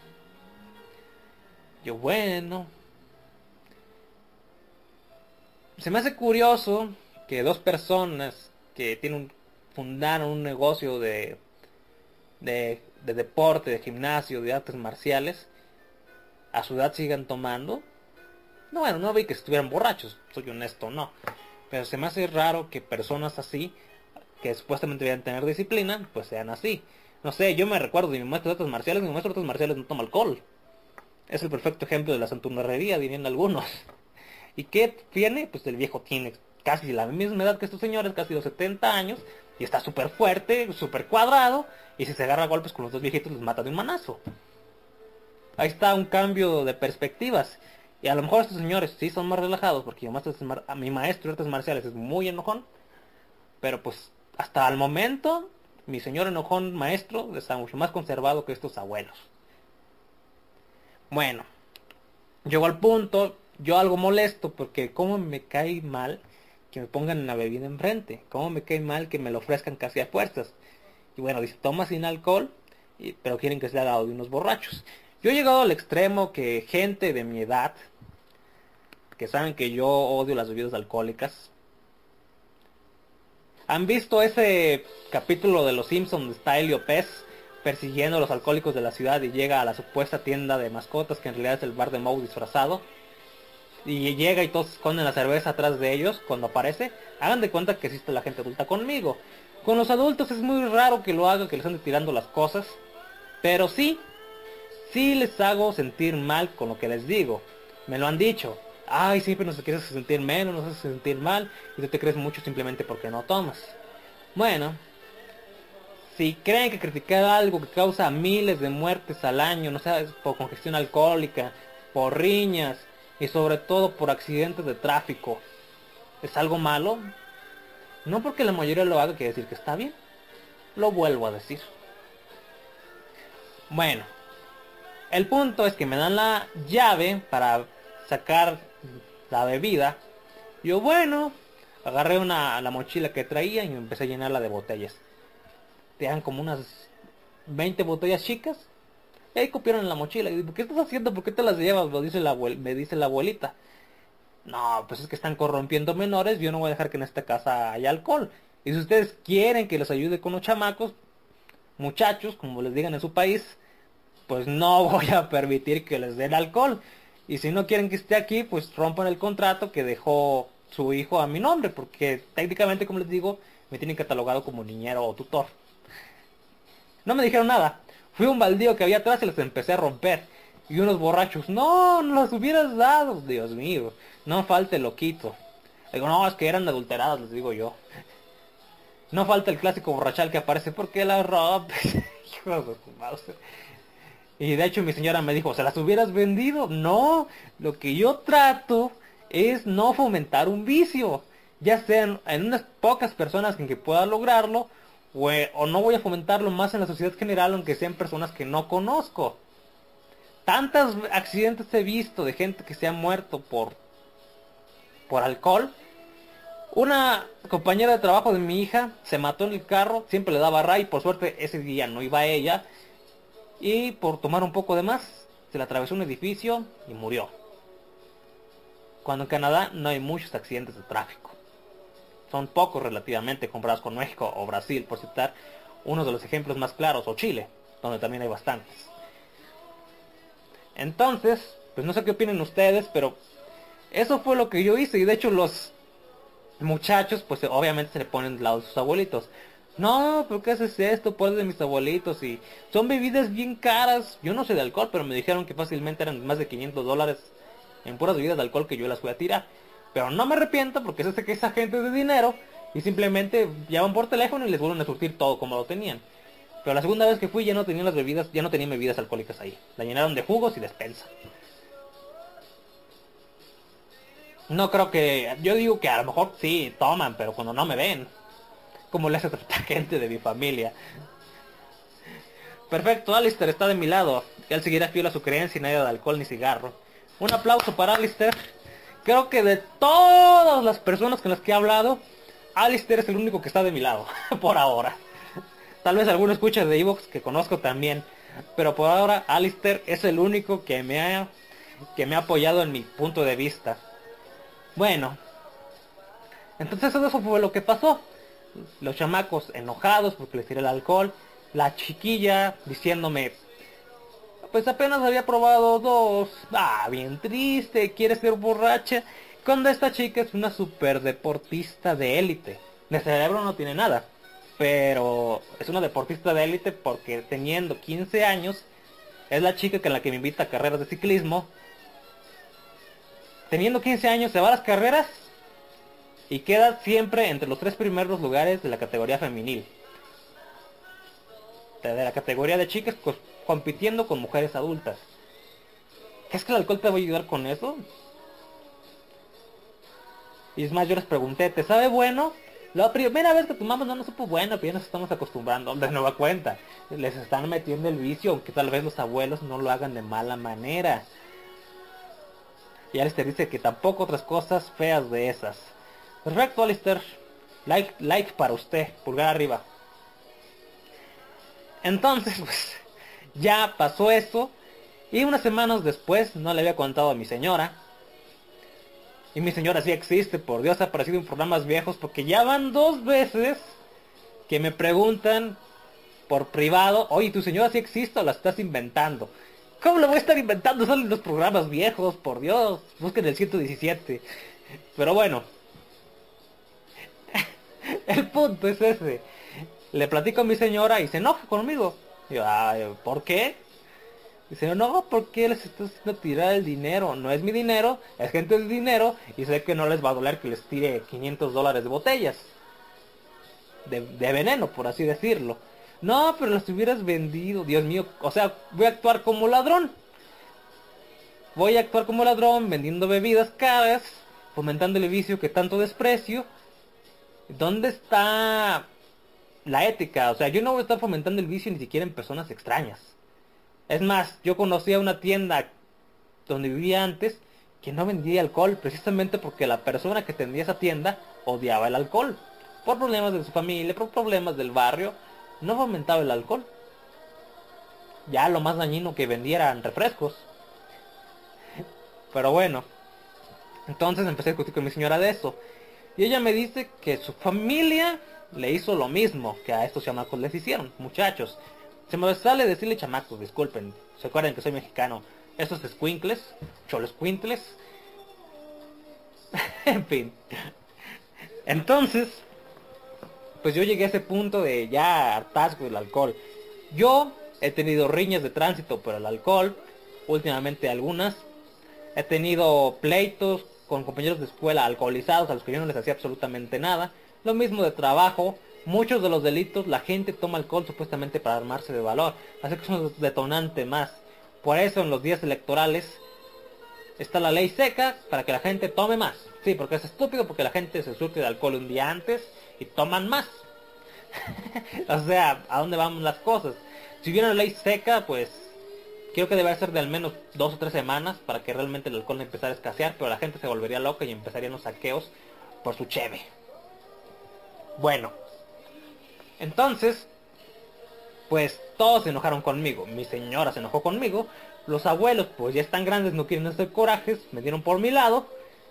Yo bueno, se me hace curioso que dos personas que tienen un- fundaron un negocio de, de, de deporte, de gimnasio, de artes marciales, a su edad sigan tomando. No, bueno, no vi que estuvieran borrachos, soy honesto, no. Pero se me hace raro que personas así, que supuestamente deben tener disciplina, pues sean así. No sé, yo me recuerdo de mi maestro de artes marciales, mi maestro de artes marciales no toma alcohol. Es el perfecto ejemplo de la santurronería, dirían algunos. ¿Y qué tiene? Pues el viejo tiene casi la misma edad que estos señores, casi los 70 años, y está súper fuerte, súper cuadrado, y si se agarra golpes con los dos viejitos les mata de un manazo. Ahí está un cambio de perspectivas. Y a lo mejor estos señores sí son más relajados, porque artes mar- a mi maestro de artes marciales es muy enojón, pero pues hasta el momento mi señor enojón maestro está mucho más conservado que estos abuelos. Bueno, llegó al punto, yo algo molesto porque como me cae mal que me pongan la bebida enfrente, como me cae mal que me lo ofrezcan casi a fuerzas. Y bueno, dice, toma sin alcohol, y- pero quieren que sea dado de unos borrachos. Yo he llegado al extremo que gente de mi edad, que saben que yo odio las bebidas alcohólicas, ¿Han visto ese capítulo de Los Simpsons donde está Pez persiguiendo a los alcohólicos de la ciudad y llega a la supuesta tienda de mascotas que en realidad es el bar de Moe disfrazado? Y llega y todos esconden la cerveza atrás de ellos cuando aparece. Hagan de cuenta que existe la gente adulta conmigo. Con los adultos es muy raro que lo haga, que les ande tirando las cosas. Pero sí, sí les hago sentir mal con lo que les digo. Me lo han dicho. Ay, siempre nos quieres sentir menos, nos haces sentir mal y tú te crees mucho simplemente porque no tomas. Bueno, si creen que criticar algo que causa miles de muertes al año, no sé, por congestión alcohólica, por riñas y sobre todo por accidentes de tráfico, es algo malo, no porque la mayoría lo haga quiere decir que está bien. Lo vuelvo a decir. Bueno, el punto es que me dan la llave para sacar la bebida. Yo bueno, agarré una la mochila que traía y empecé a llenarla de botellas. Te dan como unas 20 botellas chicas. Y ahí copiaron en la mochila. Y digo, ¿qué estás haciendo? ¿Por qué te las llevas? Me dice la, abuel- me dice la abuelita. No, pues es que están corrompiendo menores. Yo no voy a dejar que en esta casa haya alcohol. Y si ustedes quieren que les ayude con los chamacos, muchachos, como les digan en su país, pues no [LAUGHS] voy a permitir que les den alcohol. Y si no quieren que esté aquí, pues rompan el contrato que dejó su hijo a mi nombre, porque técnicamente, como les digo, me tienen catalogado como niñero o tutor. No me dijeron nada. Fui un baldío que había atrás y les empecé a romper. Y unos borrachos, no, no los hubieras dado, Dios mío. No falte loquito. Digo, no, es que eran adulteradas, les digo yo. No falta el clásico borrachal que aparece, ¿por qué la rompes? [LAUGHS] Y de hecho mi señora me dijo, ¿se las hubieras vendido? No, lo que yo trato es no fomentar un vicio. Ya sean en unas pocas personas en que pueda lograrlo, o, no voy a fomentarlo más en la sociedad general, aunque sean personas que no conozco. Tantos accidentes he visto de gente que se ha muerto por, por alcohol. Una compañera de trabajo de mi hija se mató en el carro, siempre le daba ray, por suerte ese día no iba ella. Y por tomar un poco de más, se le atravesó un edificio y murió. Cuando en Canadá no hay muchos accidentes de tráfico. Son pocos relativamente comparados con México o Brasil, por citar uno de los ejemplos más claros, o Chile, donde también hay bastantes. Entonces, pues no sé qué opinen ustedes, pero eso fue lo que yo hice y de hecho los muchachos, pues obviamente se le ponen del lado de sus abuelitos. No, ¿por qué haces esto? Por de mis abuelitos y son bebidas bien caras. Yo no sé de alcohol, pero me dijeron que fácilmente eran más de 500 dólares en puras bebidas de alcohol que yo las fui a tirar. Pero no me arrepiento porque sé que esa gente es de dinero y simplemente llaman por teléfono y les vuelven a surtir todo como lo tenían. Pero la segunda vez que fui ya no tenían las bebidas, ya no tenían bebidas alcohólicas ahí. La llenaron de jugos y despensa. No creo que... Yo digo que a lo mejor sí toman, pero cuando no me ven. Como le hace tanta [LAUGHS] gente de mi familia. Perfecto, Alistair está de mi lado. Él seguirá fiel a su creencia y nada de alcohol ni cigarro. Un aplauso para Alistair. Creo que de todas las personas con las que he hablado, Alistair es el único que está de mi lado. [LAUGHS] por ahora. Tal vez alguno escuche de Evox que conozco también. Pero por ahora Alistair es el único que me ha que me ha apoyado en mi punto de vista. Bueno. Entonces eso fue lo que pasó. Los chamacos enojados porque les tiré el alcohol. La chiquilla diciéndome, pues apenas había probado dos. Ah, bien triste, quiere ser borracha. Cuando esta chica es una super deportista de élite. De cerebro no tiene nada. Pero es una deportista de élite porque teniendo 15 años, es la chica que la que me invita a carreras de ciclismo. Teniendo 15 años se va a las carreras y queda siempre entre los tres primeros lugares de la categoría femenil. De la categoría de chicas pues, compitiendo con mujeres adultas. ¿Es que el alcohol te va a ayudar con eso? Y es más, yo les pregunté, ¿te sabe bueno? La primera vez que tomamos no nos supo bueno, pero ya nos estamos acostumbrando de nueva cuenta. Les están metiendo el vicio, aunque tal vez los abuelos no lo hagan de mala manera. Y Alistair dice que tampoco otras cosas feas de esas. Perfecto, Alistair. Like, like para usted, pulgar arriba. Entonces, pues, ya pasó eso. Y unas semanas después no le había contado a mi señora. Y mi señora sí existe, por Dios, ha aparecido en programas viejos porque ya van dos veces que me preguntan por privado, oye, ¿tu señora sí existe o la estás inventando? ¿Cómo lo voy a estar inventando? Son los programas viejos, por Dios. Busquen el 117. Pero bueno. [LAUGHS] El punto es ese. Le platico a mi señora y se enoja conmigo. Y yo, ¿por qué? Dice, no, ¿por qué les estás haciendo tirar el dinero? No es mi dinero, es gente de dinero y sé que no les va a doler que les tire 500 dólares de botellas. De, de veneno, por así decirlo. No, pero las hubieras vendido, Dios mío. O sea, voy a actuar como ladrón. Voy a actuar como ladrón, vendiendo bebidas caras, fomentando el vicio que tanto desprecio. ¿Dónde está la ética? O sea, yo no voy a estar fomentando el vicio ni siquiera en personas extrañas. Es más, yo conocía una tienda donde vivía antes que no vendía alcohol precisamente porque la persona que tendía esa tienda odiaba el alcohol. Por problemas de su familia, por problemas del barrio, no fomentaba el alcohol. Ya lo más dañino que vendieran refrescos. Pero bueno. Entonces empecé a discutir con mi señora de eso. Y ella me dice que su familia le hizo lo mismo que a estos chamacos les hicieron. Muchachos, se me sale decirle chamacos, disculpen. Se acuerdan que soy mexicano. Esos squinkles, cholos quintles. [LAUGHS] en fin. Entonces, pues yo llegué a ese punto de ya hartazgo del alcohol. Yo he tenido riñas de tránsito por el alcohol, últimamente algunas. He tenido pleitos con compañeros de escuela alcoholizados a los que yo no les hacía absolutamente nada. Lo mismo de trabajo. Muchos de los delitos la gente toma alcohol supuestamente para armarse de valor. Así que es un detonante más. Por eso en los días electorales está la ley seca para que la gente tome más. Sí, porque es estúpido porque la gente se surte de alcohol un día antes y toman más. [LAUGHS] o sea, ¿a dónde vamos las cosas? Si hubiera una ley seca, pues creo que debe ser de al menos dos o tres semanas para que realmente el alcohol empezara a escasear, pero la gente se volvería loca y empezarían los saqueos por su cheve. Bueno, entonces, pues todos se enojaron conmigo. Mi señora se enojó conmigo. Los abuelos, pues ya están grandes, no quieren hacer corajes, me dieron por mi lado,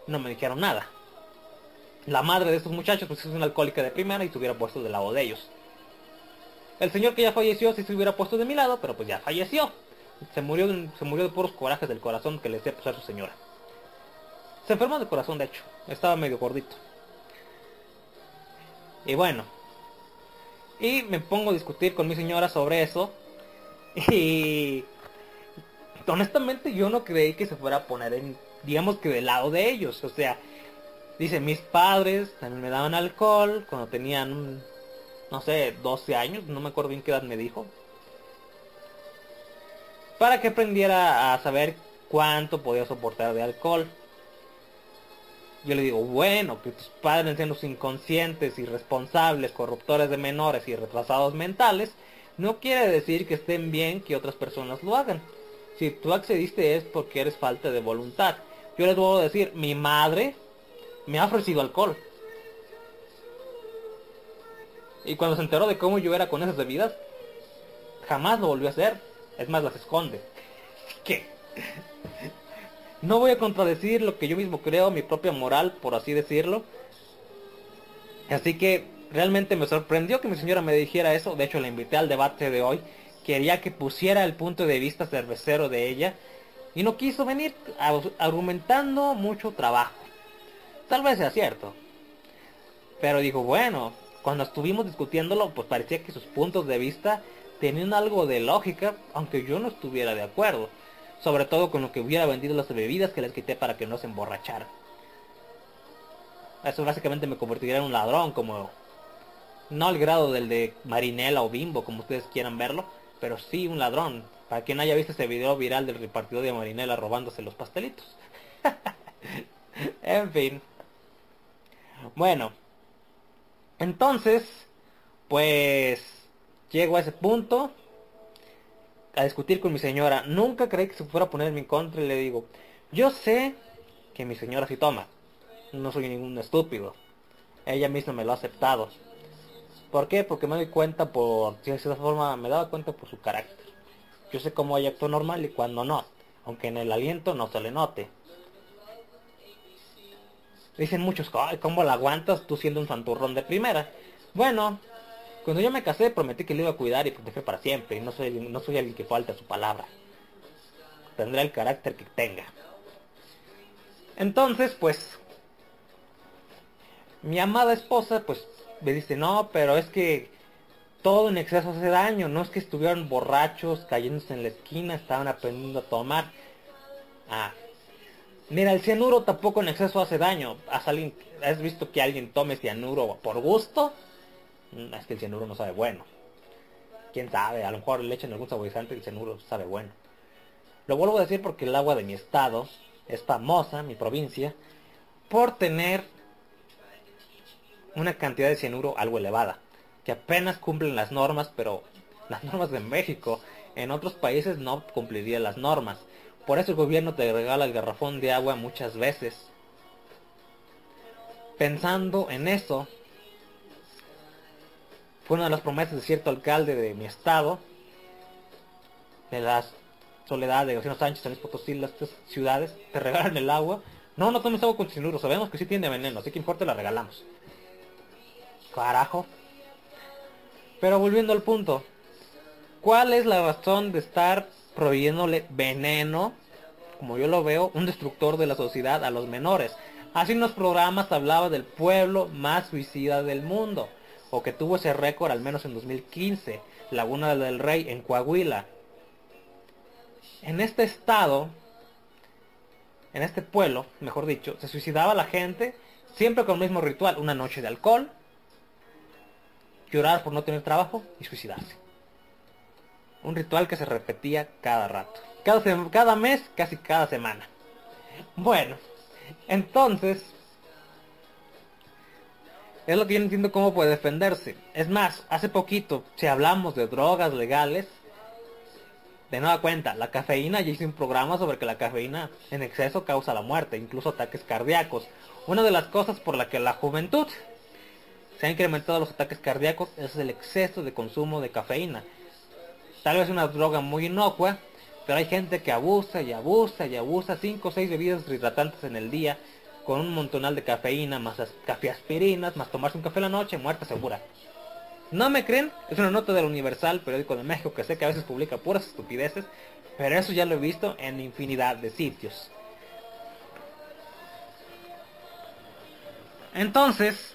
no me dijeron nada. La madre de estos muchachos, pues es una alcohólica de primera y se hubiera puesto del lado de ellos. El señor que ya falleció sí se hubiera puesto de mi lado, pero pues ya falleció. Se murió, de, se murió puros corajes del corazón que le hacía pasar su señora. Se enfermó de corazón, de hecho. Estaba medio gordito. Y bueno. Y me pongo a discutir con mi señora sobre eso. [LAUGHS] Y honestamente yo no creí que se fuera a poner en, digamos que del lado de ellos. O sea, dice, mis padres también me daban alcohol cuando tenían, no sé, 12 años, no me acuerdo bien qué edad me dijo. Para que aprendiera a saber cuánto podía soportar de alcohol. Yo le digo, bueno, que tus padres sean los inconscientes, irresponsables, corruptores de menores y retrasados mentales, no quiere decir que estén bien que otras personas lo hagan. Si tú accediste es porque eres falta de voluntad. Yo les puedo decir, mi madre me ha ofrecido alcohol. Y cuando se enteró de cómo yo era con esas bebidas, jamás lo volvió a hacer. Es más, las esconde. [LAUGHS] ¿Qué? No voy a contradecir lo que yo mismo creo, mi propia moral, por así decirlo. Así que realmente me sorprendió que mi señora me dijera eso. De hecho, la invité al debate de hoy. Quería que pusiera el punto de vista cervecero de ella. Y no quiso venir ar- argumentando mucho trabajo. Tal vez sea cierto. Pero dijo, bueno, cuando estuvimos discutiéndolo, pues parecía que sus puntos de vista tenían algo de lógica, aunque yo no estuviera de acuerdo. Sobre todo con lo que hubiera vendido las bebidas que les quité para que no se emborracharan. Eso básicamente me convertiría en un ladrón, como... No al grado del de Marinela o Bimbo, como ustedes quieran verlo, pero sí un ladrón. Para quien haya visto ese video viral del repartidor de Marinela robándose los pastelitos. [LAUGHS] en fin. Bueno. Entonces, pues llego a ese punto a discutir con mi señora. Nunca creí que se fuera a poner en mi contra y le digo, yo sé que mi señora sí toma. No soy ningún estúpido. Ella misma me lo ha aceptado. ¿Por qué? Porque me doy cuenta por, de cierta forma, me daba cuenta por su carácter. Yo sé cómo ella actúa normal y cuando no. Aunque en el aliento no se le note. Dicen muchos, ¿cómo la aguantas tú siendo un santurrón de primera? Bueno, cuando yo me casé prometí que le iba a cuidar y proteger para siempre. Y no soy, no soy alguien que falte a su palabra. Tendrá el carácter que tenga. Entonces, pues, mi amada esposa, pues, me dice, no, pero es que todo en exceso hace daño. No es que estuvieran borrachos, cayéndose en la esquina, estaban aprendiendo a tomar. Ah, Mira, el cianuro tampoco en exceso hace daño. ¿Has, alguien- ¿Has visto que alguien tome cianuro por gusto? Mm, Es que el cianuro no sabe bueno. Quién sabe, a lo mejor le echan algún saborizante y el cianuro sabe bueno. Lo vuelvo a decir porque el agua de mi estado es famosa, mi provincia, por tener una cantidad de cianuro algo elevada. Que apenas cumplen las normas, pero las normas de México. En otros países no cumpliría las normas. Por eso el gobierno te regala el garrafón de agua muchas veces. Pensando en eso, fue una de las promesas de cierto alcalde de mi estado, de la Soledad de García Sánchez, San Luis Potosí, las ciudades, te regalan el agua. No, no tomes agua con cianuro, sabemos que sí tiene veneno, así que importa, la regalamos. Carajo. Pero volviendo al punto, ¿cuál es la razón de estar proveyéndole veneno, como yo lo veo, un destructor de la sociedad a los menores? Hace unos programas hablaba del pueblo más suicida del mundo, o que tuvo ese récord al menos en 2015, Laguna del Rey en Coahuila. En este estado, en este pueblo, mejor dicho, se suicidaba la gente siempre con el mismo ritual, una noche de alcohol, llorar por no tener trabajo y suicidarse. Un ritual que se repetía cada rato. Cada, cada mes, casi cada semana. Bueno, entonces... Es lo que yo entiendo cómo puede defenderse. Es más, hace poquito, si hablamos de drogas legales, de nueva cuenta, la cafeína, ya hice un programa sobre que la cafeína en exceso causa la muerte, incluso ataques cardíacos. Una de las cosas por la que la juventud se han incrementado los ataques cardíacos es el exceso de consumo de cafeína. Tal vez una droga muy inocua, pero hay gente que abusa y abusa y abusa 5 o 6 bebidas hidratantes en el día con un montonal de cafeína, más as- cafeaspirinas, más tomarse un café la noche, muerte segura. ¿No me creen? Es una nota del Universal, periódico de México, que sé que a veces publica puras estupideces, pero eso ya lo he visto en infinidad de sitios. Entonces,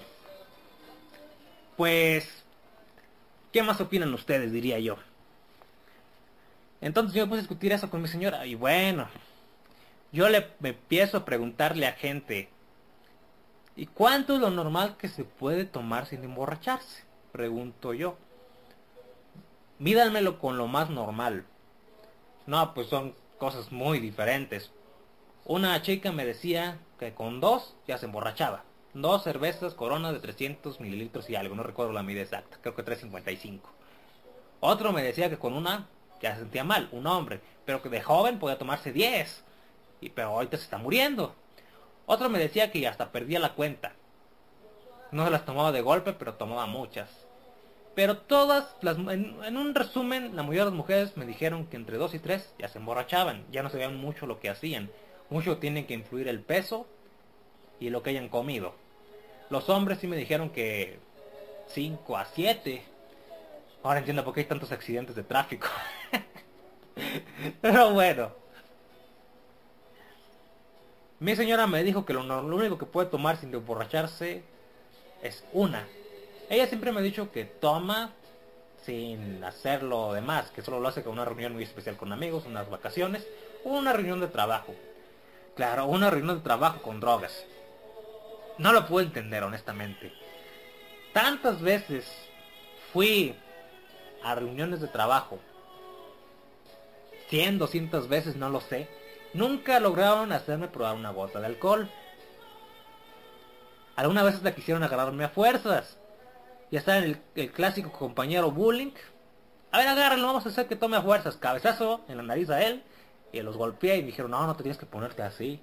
Pues, ¿qué más opinan ustedes, diría yo? Entonces yo me puse a discutir eso con mi señora y bueno, yo le me empiezo a preguntarle a gente, ¿y cuánto es lo normal que se puede tomar sin emborracharse? Pregunto yo. Mídanmelo con lo más normal. No, pues son cosas muy diferentes. Una chica me decía que con dos ya se emborrachaba. Dos cervezas corona de 300 mililitros y algo, no recuerdo la medida exacta, creo que 355. Otro me decía que con una ya se sentía mal, un hombre, pero que de joven podía tomarse 10. Pero ahorita se está muriendo. Otro me decía que hasta perdía la cuenta. No se las tomaba de golpe, pero tomaba muchas. Pero todas, las, en, en un resumen, la mayoría de las mujeres me dijeron que entre 2 y 3 ya se emborrachaban, ya no sabían mucho lo que hacían. Mucho tiene que influir el peso y lo que hayan comido. Los hombres sí me dijeron que 5 a 7. Ahora entiendo por qué hay tantos accidentes de tráfico. [LAUGHS] Pero bueno. Mi señora me dijo que lo, único que puede tomar sin emborracharse es una. Ella siempre me ha dicho que toma sin hacer lo demás, que solo lo hace con una reunión muy especial con amigos, unas vacaciones, o una reunión de trabajo. Claro, una reunión de trabajo con drogas. No lo puedo entender honestamente. Tantas veces fui a reuniones de trabajo. 100, 200 veces, no lo sé. Nunca lograron hacerme probar una gota de alcohol. Algunas veces la quisieron agarrarme a fuerzas. Ya está el, el clásico compañero bullying. A ver, agárrenlo, vamos a hacer que tome a fuerzas. Cabezazo en la nariz a él. Y los golpeé y me dijeron, no, no te tienes que ponerte así.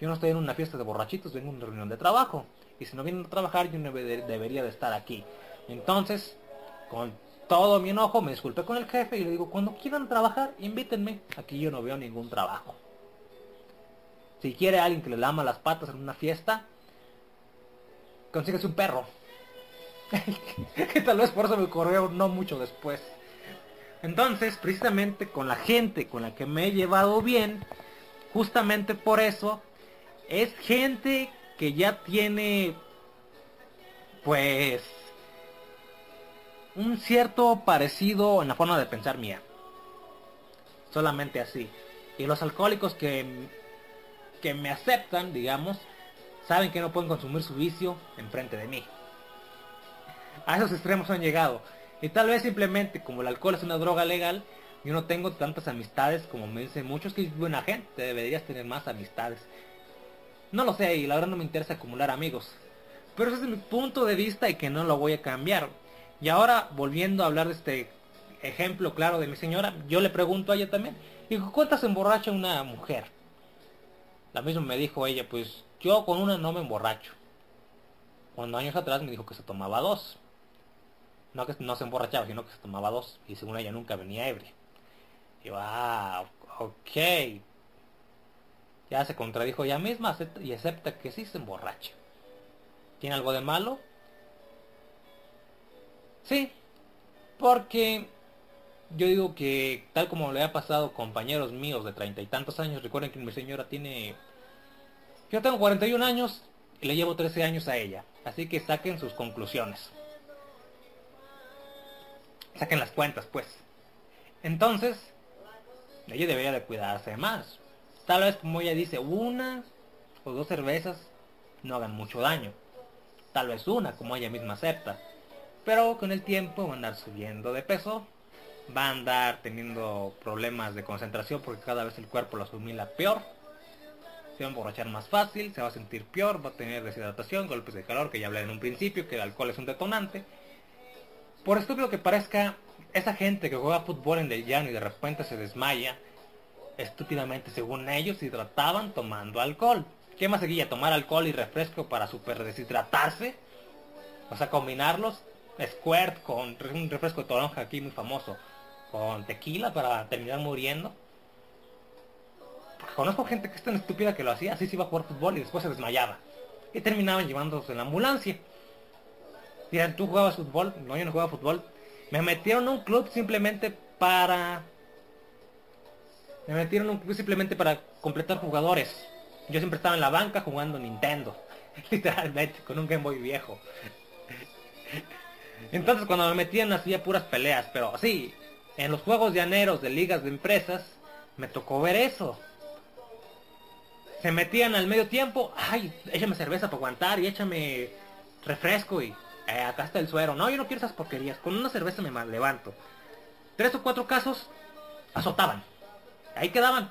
Yo no estoy en una fiesta de borrachitos, vengo a una reunión de trabajo. Y si no vienen a trabajar, yo no debe- debería de estar aquí. Entonces, con todo mi enojo, me disculpé con el jefe y le digo, cuando quieran trabajar, invítenme. Aquí yo no veo ningún trabajo. Si quiere alguien que le lama las patas en una fiesta, consíguese un perro. [LAUGHS] que tal vez por eso me corrió no mucho después. Entonces, precisamente con la gente con la que me he llevado bien, justamente por eso, es gente que ya tiene, pues, un cierto parecido en la forma de pensar mía. Solamente así. Y los alcohólicos que, que me aceptan, digamos, saben que no pueden consumir su vicio enfrente de mí. A esos extremos han llegado. Y tal vez simplemente como el alcohol es una droga legal, yo no tengo tantas amistades como me dicen muchos que es buena gente, deberías tener más amistades. No lo sé y la verdad no me interesa acumular amigos. Pero ese es mi punto de vista y que no lo voy a cambiar. Y ahora volviendo a hablar de este ejemplo claro de mi señora, yo le pregunto a ella también, ¿y cuántas emborracha una mujer? La misma me dijo ella, pues yo con una no me emborracho. Cuando años atrás me dijo que se tomaba dos. No que no se emborrachaba, sino que se tomaba dos. Y según ella nunca venía ebria. Y yo, ah, ok. Ya se contradijo ella misma y acepta que sí se emborracha. ¿Tiene algo de malo? Sí, porque yo digo que tal como le ha pasado compañeros míos de treinta y tantos años, recuerden que mi señora tiene... Yo tengo 41 años y le llevo 13 años a ella, así que saquen sus conclusiones. Saquen las cuentas, pues. Entonces, ella debería de cuidarse más. Tal vez como ella dice, una o dos cervezas no hagan mucho daño. Tal vez una, como ella misma acepta. Pero con el tiempo va a andar subiendo de peso, va a andar teniendo problemas de concentración porque cada vez el cuerpo lo asimila peor. Se va a emborrachar más fácil, se va a sentir peor, va a tener deshidratación, golpes de calor, que ya hablé en un principio, que el alcohol es un detonante. Por estúpido que parezca, esa gente que juega fútbol en el llano y de repente se desmaya, estúpidamente según ellos se hidrataban tomando alcohol. ¿Qué más seguía? ¿Tomar alcohol y refresco para super deshidratarse? O sea, combinarlos, squirt con un refresco de toronja aquí muy famoso, con tequila para terminar muriendo. Conozco gente que es tan estúpida que lo hacía, así se iba a jugar fútbol y después se desmayaba. Y terminaban llevándose en la ambulancia. Dirán, ¿tú jugabas fútbol? No, yo no jugaba fútbol. Me metieron a un club simplemente para... Me metieron a un club simplemente para completar jugadores. Yo siempre estaba en la banca jugando Nintendo. [LAUGHS] Literalmente, con un Game Boy viejo. Entonces cuando me metían hacía puras peleas, pero sí, en los juegos llaneros de ligas de empresas me tocó ver eso. Se metían al medio tiempo, ay, échame cerveza para aguantar y échame refresco y eh, acá está el suero. No, yo no quiero esas porquerías, con una cerveza me levanto. Tres o cuatro casos azotaban. Ahí quedaban.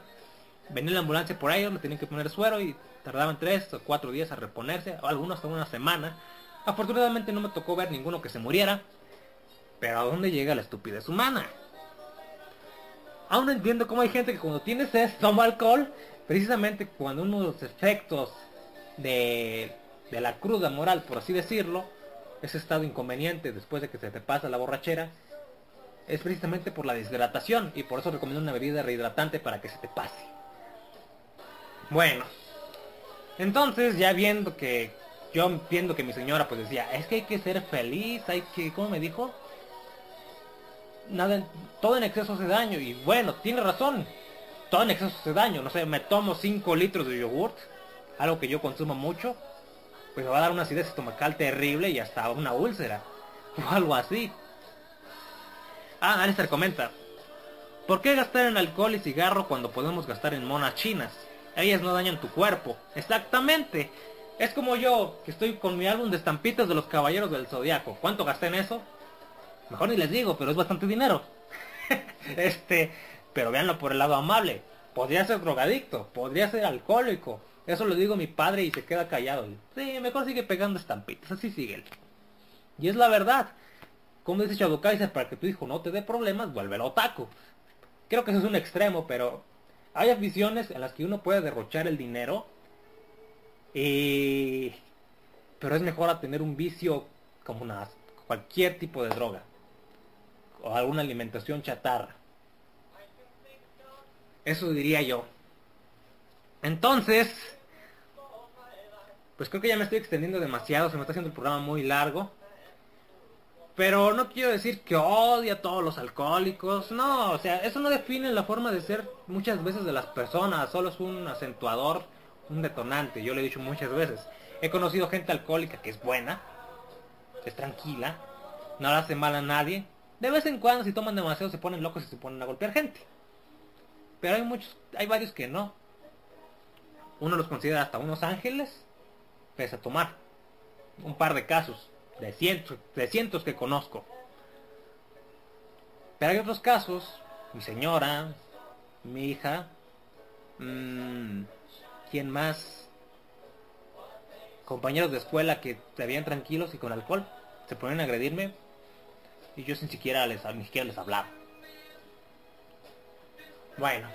Venía la ambulancia por ellos, me tenían que poner suero y tardaban tres o cuatro días a reponerse, o algunos hasta una semana. Afortunadamente no me tocó ver ninguno que se muriera. Pero ¿a dónde llega la estupidez humana? Aún no entiendo cómo hay gente que cuando tiene sed toma alcohol, precisamente cuando uno de los efectos de, de la cruda moral, por así decirlo, ese estado inconveniente después de que se te pasa la borrachera, es precisamente por la deshidratación y por eso recomiendo una bebida rehidratante para que se te pase. Bueno, entonces ya viendo que yo viendo que mi señora pues decía, es que hay que ser feliz, hay que, ¿cómo me dijo? Nada, todo en exceso hace daño y bueno, tiene razón. Todo en exceso hace daño, no sé, me tomo 5 litros de yogurt, algo que yo consumo mucho, pues me va a dar una acidez estomacal terrible y hasta una úlcera [LAUGHS] o algo así. Ah, Alistair comenta. ¿Por qué gastar en alcohol y cigarro cuando podemos gastar en monas chinas? Ellas no dañan tu cuerpo. Exactamente. Es como yo, que estoy con mi álbum de estampitas de los caballeros del zodiaco. ¿Cuánto gasté en eso? Mejor ni les digo, pero es bastante dinero. [LAUGHS] este, pero véanlo por el lado amable. Podría ser drogadicto, podría ser alcohólico. Eso lo digo mi padre y se queda callado. Sí, mejor sigue pegando estampitas, así sigue él. Y es la verdad. Como dice Shadow Kaiser, para que tu hijo no te dé problemas, vuélvelo otaku. Creo que eso es un extremo, pero hay aficiones en las que uno puede derrochar el dinero. Y... Pero es mejor a tener un vicio como una, cualquier tipo de droga. O alguna alimentación chatarra. Eso diría yo. Entonces... Pues creo que ya me estoy extendiendo demasiado, se me está haciendo el programa muy largo. Pero no quiero decir que odia a todos los alcohólicos. No, o sea, eso no define la forma de ser muchas veces de las personas. Solo es un acentuador, un detonante. Yo lo he dicho muchas veces. He conocido gente alcohólica que es buena, es tranquila, no le hace mal a nadie. De vez en cuando si toman demasiado se ponen locos y se ponen a golpear gente. Pero hay muchos, hay varios que no. Uno los considera hasta unos ángeles, pese a tomar. Un par de casos de cientos, de cientos que conozco. Pero hay otros casos, mi señora, mi hija, mmm, ¿quién más? Compañeros de escuela que se veían tranquilos y con alcohol se ponían a agredirme y yo sin siquiera les, ni siquiera les hablaba. Bueno,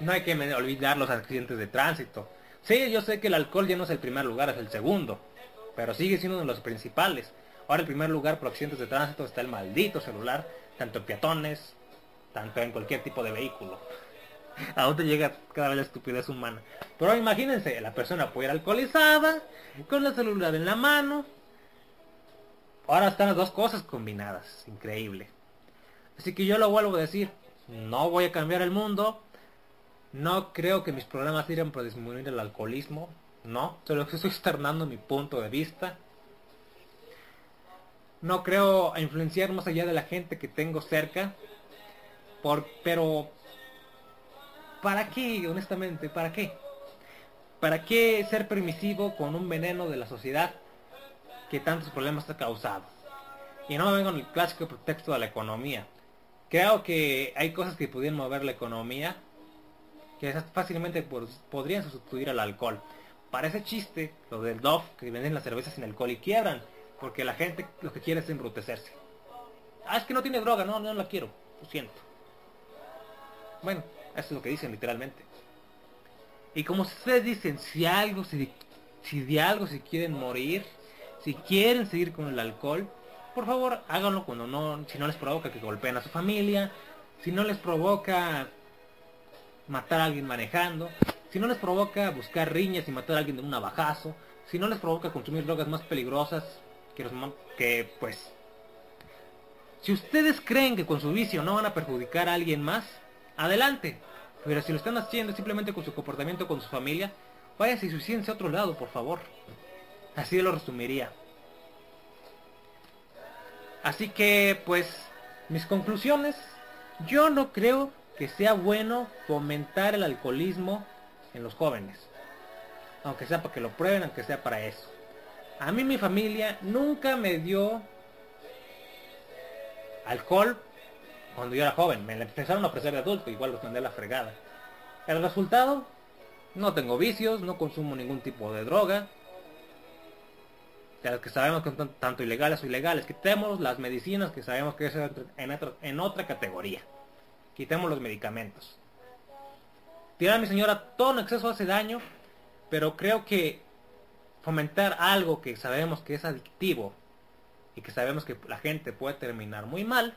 no hay que olvidar los accidentes de tránsito. Sí, yo sé que el alcohol ya no es el primer lugar, es el segundo pero sigue siendo uno de los principales. Ahora en primer lugar por accidentes de tránsito está el maldito celular, tanto en peatones, tanto en cualquier tipo de vehículo. [LAUGHS] ¿A dónde llega cada vez la estupidez humana? Pero imagínense, la persona puede ir alcoholizada, con el celular en la mano. Ahora están las dos cosas combinadas, increíble. Así que yo lo vuelvo a decir, no voy a cambiar el mundo, no creo que mis programas sirvan para disminuir el alcoholismo. No, solo que estoy externando mi punto de vista. No creo influenciar más allá de la gente que tengo cerca. Por, pero... ¿Para qué, honestamente? ¿Para qué? ¿Para qué ser permisivo con un veneno de la sociedad que tantos problemas ha causado? Y no me vengo en el clásico pretexto de la economía. Creo que hay cosas que pudieran mover la economía que fácilmente podrían sustituir al alcohol. Parece chiste lo del Dove que venden las cervezas sin alcohol y quiebran, porque la gente lo que quiere es embrutecerse. Ah, es que no tiene droga, no, no la quiero, lo siento. Bueno, eso es lo que dicen literalmente. Y como ustedes dicen, si algo, si, si de algo se quieren morir, si quieren seguir con el alcohol, por favor háganlo cuando no, si no les provoca que golpeen a su familia, si no les provoca matar a alguien manejando, si no les provoca buscar riñas y matar a alguien de un navajazo, si no les provoca consumir drogas más peligrosas que los que pues si ustedes creen que con su vicio no van a perjudicar a alguien más, adelante. Pero si lo están haciendo simplemente con su comportamiento con su familia, váyanse y suicídense a otro lado, por favor. Así lo resumiría. Así que, pues, mis conclusiones, yo no creo que sea bueno fomentar el alcoholismo en los jóvenes. Aunque sea para que lo prueben, aunque sea para eso. A mí mi familia nunca me dio alcohol cuando yo era joven. Me empezaron a ofrecer de adulto, igual los mandé a la fregada. El resultado, no tengo vicios, no consumo ningún tipo de droga. De las que sabemos que son tanto ilegales o ilegales. Quitemos las medicinas que sabemos que es en en otra categoría. Quitemos los medicamentos. Tirar a mi señora todo en exceso hace daño, pero creo que fomentar algo que sabemos que es adictivo y que sabemos que la gente puede terminar muy mal,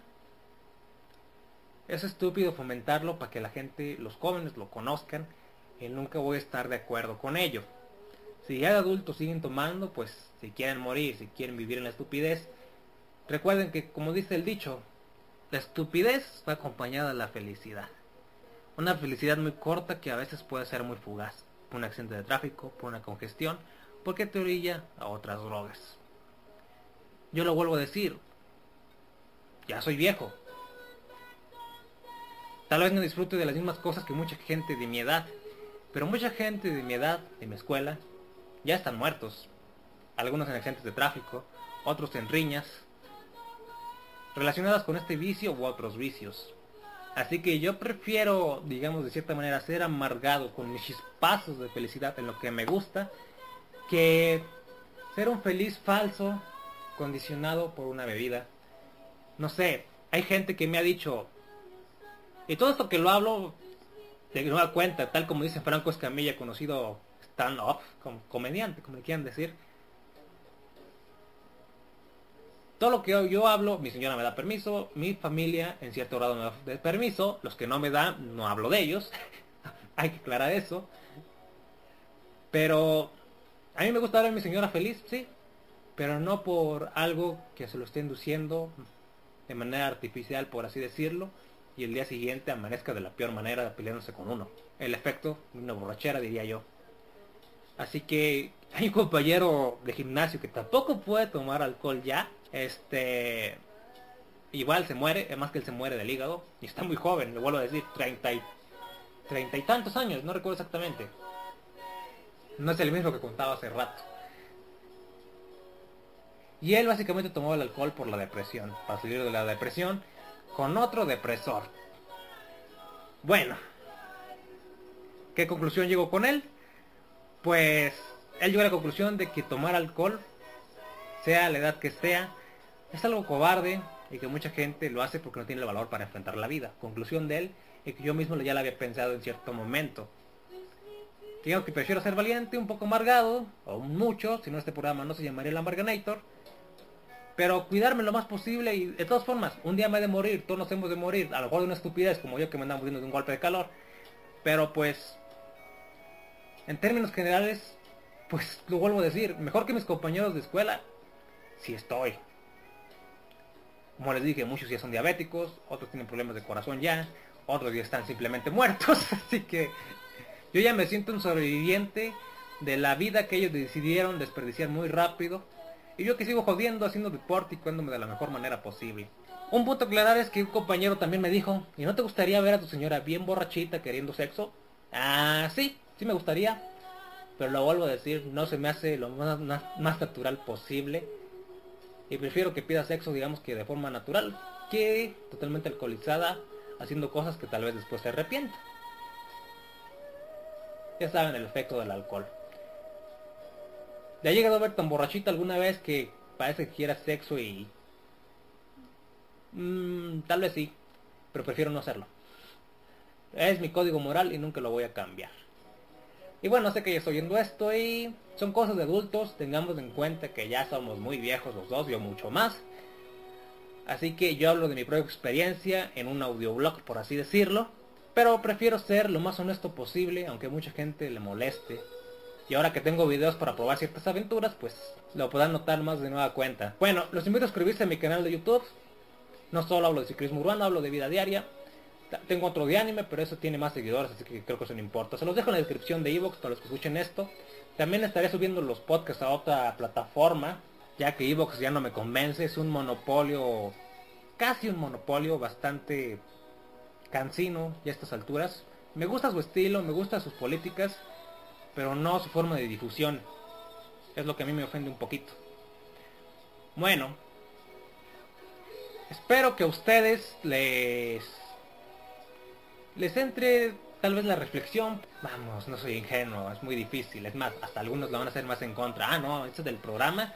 es estúpido fomentarlo para que la gente, los jóvenes lo conozcan y nunca voy a estar de acuerdo con ello. Si ya de adultos siguen tomando, pues si quieren morir, si quieren vivir en la estupidez, recuerden que como dice el dicho, la estupidez va acompañada de la felicidad. Una felicidad muy corta que a veces puede ser muy fugaz, por un accidente de tráfico, por una congestión, porque te orilla a otras drogas. Yo lo vuelvo a decir, ya soy viejo. Tal vez no disfrute de las mismas cosas que mucha gente de mi edad, pero mucha gente de mi edad, de mi escuela, ya están muertos. Algunos en accidentes de tráfico, otros en riñas, relacionadas con este vicio u otros vicios. Así que yo prefiero, digamos de cierta manera, ser amargado con mis chispazos de felicidad en lo que me gusta, que ser un feliz falso condicionado por una bebida. No sé, hay gente que me ha dicho, y todo esto que lo hablo de nueva cuenta, tal como dice Franco Escamilla, conocido stand-up, como comediante, como le quieran decir. Todo lo que yo, hablo, mi señora me da permiso, mi familia en cierto grado me da permiso, los que no me dan, no hablo de ellos. [LAUGHS] Hay que aclarar eso. Pero a mí me gusta ver a mi señora feliz, sí. Pero no por algo que se lo esté induciendo de manera artificial, por así decirlo. Y el día siguiente amanezca de la peor manera peleándose con uno. El efecto una borrachera, diría yo. Así que hay un compañero de gimnasio que tampoco puede tomar alcohol ya. Este... Igual se muere, es más que él se muere del hígado. Y está muy joven, le vuelvo a decir, 30 y, 30 y tantos años, no recuerdo exactamente. No es el mismo que contaba hace rato. Y él básicamente tomó el alcohol por la depresión, para salir de la depresión con otro depresor. Bueno, ¿qué conclusión llegó con él? Pues él llegó a la conclusión de que tomar alcohol, sea la edad que sea, es algo cobarde y que mucha gente lo hace porque no tiene el valor para enfrentar la vida. Conclusión de él y que yo mismo ya lo había pensado en cierto momento. Digo que prefiero ser valiente, un poco amargado, o mucho, si no este programa no se llamaría el Amarganator. Pero cuidarme lo más posible y de todas formas, un día me he de morir, todos nos hemos de morir, a lo mejor de una estupidez como yo que me muriendo de un golpe de calor. Pero pues, en términos generales, pues lo vuelvo a decir, mejor que mis compañeros de escuela, si estoy. Como les dije, muchos ya son diabéticos, otros tienen problemas de corazón ya, otros ya están simplemente muertos, [LAUGHS] así que yo ya me siento un sobreviviente de la vida que ellos decidieron desperdiciar muy rápido. Y yo que sigo jodiendo, haciendo deporte y cuándome de la mejor manera posible. Un punto a aclarar es que un compañero también me dijo, ¿y no te gustaría ver a tu señora bien borrachita queriendo sexo? Ah, sí, sí me gustaría. Pero lo vuelvo a decir, no se me hace lo más, natural posible. Y prefiero que pida sexo, digamos que de forma natural, que totalmente alcoholizada, haciendo cosas que tal vez después se arrepienta. Ya saben el efecto del alcohol. ¿Le ha llegado a ver tan borrachita alguna vez que parece que quiera sexo y... Mm, tal vez sí, pero prefiero no hacerlo. Es mi código moral y nunca lo voy a cambiar. Y bueno, sé que ya estoy oyendo esto y son cosas de adultos, tengamos en cuenta que ya somos muy viejos los dos, yo mucho más. Así que yo hablo de mi propia experiencia en un audioblog, por así decirlo. Pero prefiero ser lo más honesto posible, aunque mucha gente le moleste. Y ahora que tengo videos para probar ciertas aventuras, pues lo podrán notar más de nueva cuenta. Bueno, los invito a suscribirse a mi canal de YouTube. No solo hablo de ciclismo urbano, hablo de vida diaria. Tengo otro de anime, pero eso tiene más seguidores, así que creo que eso no importa. Se los dejo en la descripción de Evox para los que escuchen esto. También estaré subiendo los podcasts a otra plataforma ya que Evox ya no me convence, es un monopolio, casi un monopolio bastante cansino ya a estas alturas. Me gusta su estilo, me gustan sus políticas, pero no su forma de difusión. Es lo que a mí me ofende un poquito. Bueno, espero que a ustedes les les entre tal vez la reflexión. Vamos, no soy ingenuo, es muy difícil. Es más, hasta algunos lo van a hacer más en contra. Ah, no, esto es del programa.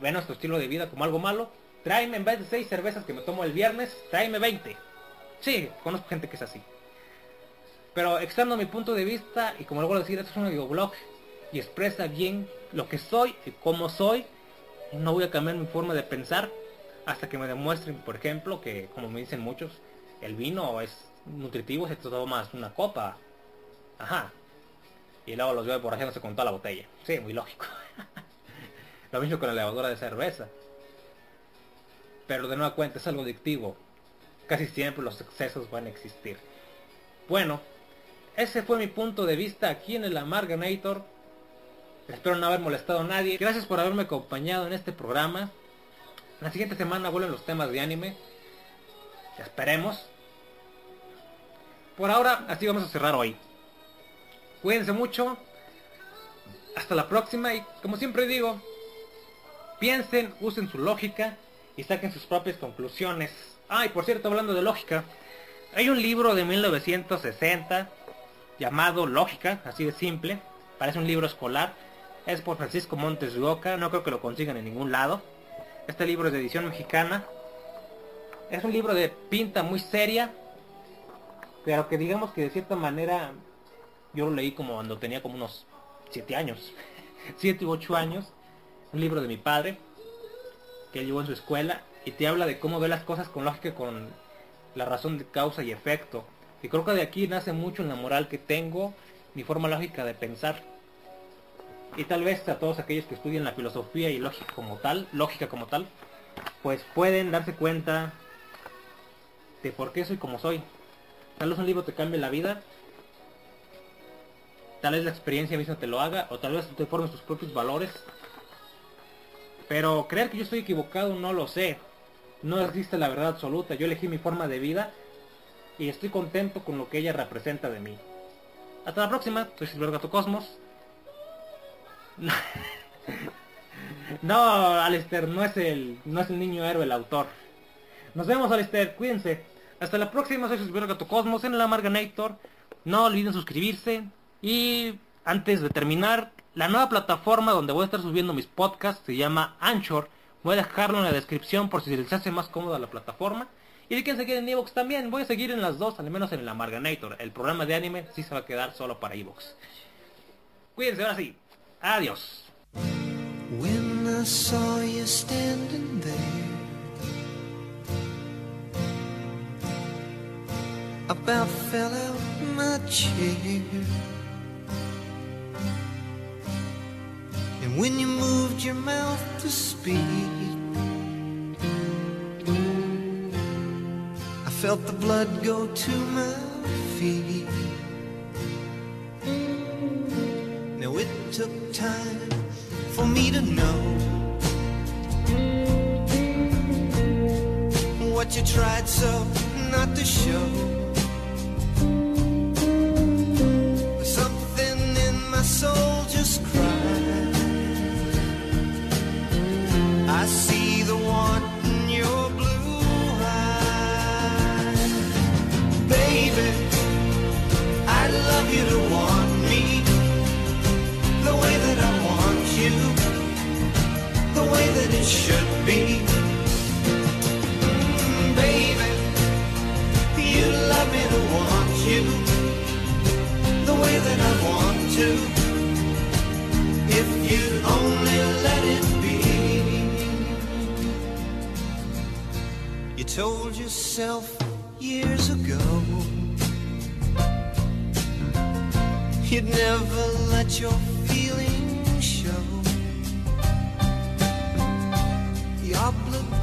Ve nuestro estilo de vida como algo malo. Tráeme en vez de 6 cervezas que me tomo el viernes, tráeme 20. Sí, conozco gente que es así. Pero externo mi punto de vista, y como lo decir, esto es un videoblog y expresa bien lo que soy y cómo soy. No voy a cambiar mi forma de pensar hasta que me demuestren, por ejemplo, que como me dicen muchos, el vino es nutritivo te tomas una copa. Ajá. Y luego los veo por haciéndose con toda la botella. Sí, muy lógico. [LAUGHS] lo mismo con la levadura de cerveza. Pero de nueva cuenta es algo adictivo. Casi siempre los excesos van a existir. Bueno, ese fue mi punto de vista aquí en el Amarganator. Espero no haber molestado a nadie. Gracias por haberme acompañado en este programa. La siguiente semana vuelven los temas de anime. Esperemos. Por ahora, así vamos a cerrar hoy. Cuídense mucho. Hasta la próxima y como siempre digo, piensen, usen su lógica y saquen sus propias conclusiones. Ah, y por cierto, hablando de lógica, hay un libro de 1960 llamado Lógica, así de simple. Parece un libro escolar. Es por Francisco Montes de Oca, no creo que lo consigan en ningún lado. Este libro es de edición mexicana. Es un libro de pinta muy seria, pero que digamos que de cierta manera yo lo leí como cuando tenía como unos 7 años, [LAUGHS] 7 u 8 años. Un libro de mi padre, que él llevó en su escuela, y te habla de cómo ve las cosas con lógica, con la razón de causa y efecto. Y creo que de aquí nace mucho en la moral que tengo, mi forma lógica de pensar. Y tal vez a todos aquellos que estudian la filosofía y lógica como tal, lógica como tal, pues pueden darse cuenta de por qué soy como soy. Tal vez un libro te cambie la vida, tal vez la experiencia misma te lo haga, o tal vez te formes tus propios valores. Pero creer que yo estoy equivocado no lo sé. No existe la verdad absoluta. Yo elegí mi forma de vida y estoy contento con lo que ella representa de mí. Hasta la próxima, soy Silver Gato Cosmos. [LAUGHS] No, Alistair, no es el, no es el niño héroe el autor. Nos vemos, Alistair, cuídense. Hasta la próxima, soy Gato Cosmos en el Amarganator. No olviden suscribirse. Y antes de terminar, la nueva plataforma donde voy a estar subiendo mis podcasts se llama Anchor. Voy a dejarlo en la descripción por si les hace más cómoda la plataforma. Y si quieren seguir en Evox también, voy a seguir en las dos, al menos en el Amarganator. El programa de anime sí se va a quedar solo para Evox. Cuídense, ahora sí. Adiós. About fell out my chair. And when you moved your mouth to speak, I felt the blood go to my feet. Now it took time for me to know what you tried so not to show. That it should be. Baby, you love me to want you, the way that I want to. If you'd only let it be. You told yourself years ago You'd never let your feelings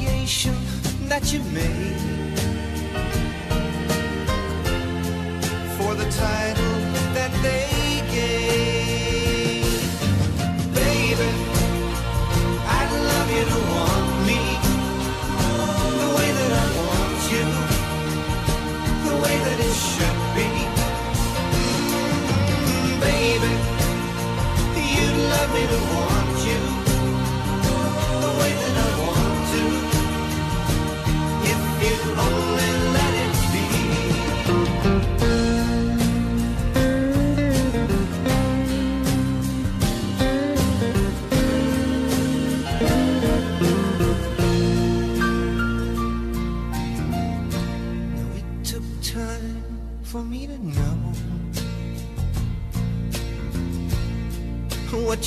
creation that you made. For the title that they gave. Baby, I'd love you to want me the way that I want you, the way that it should be. Baby, you'd love me to want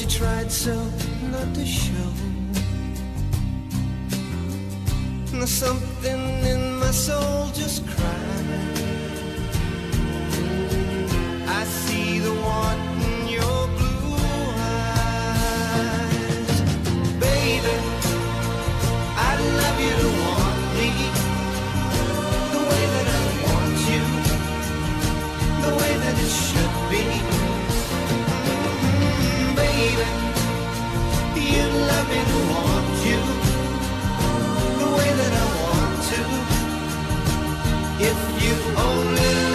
tried so not to show. There's something in my soul just cried. You only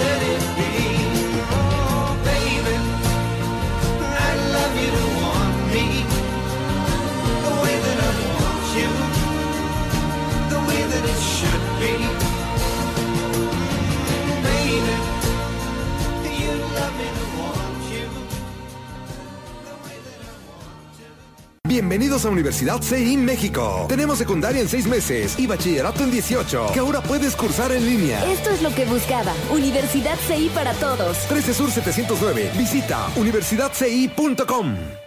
Bienvenidos a Universidad CI México. Tenemos secundaria en seis meses y bachillerato en 18, que ahora puedes cursar en línea. Esto es lo que buscaba. Universidad CI para todos. 13 Sur 709. Visita universidadci.com.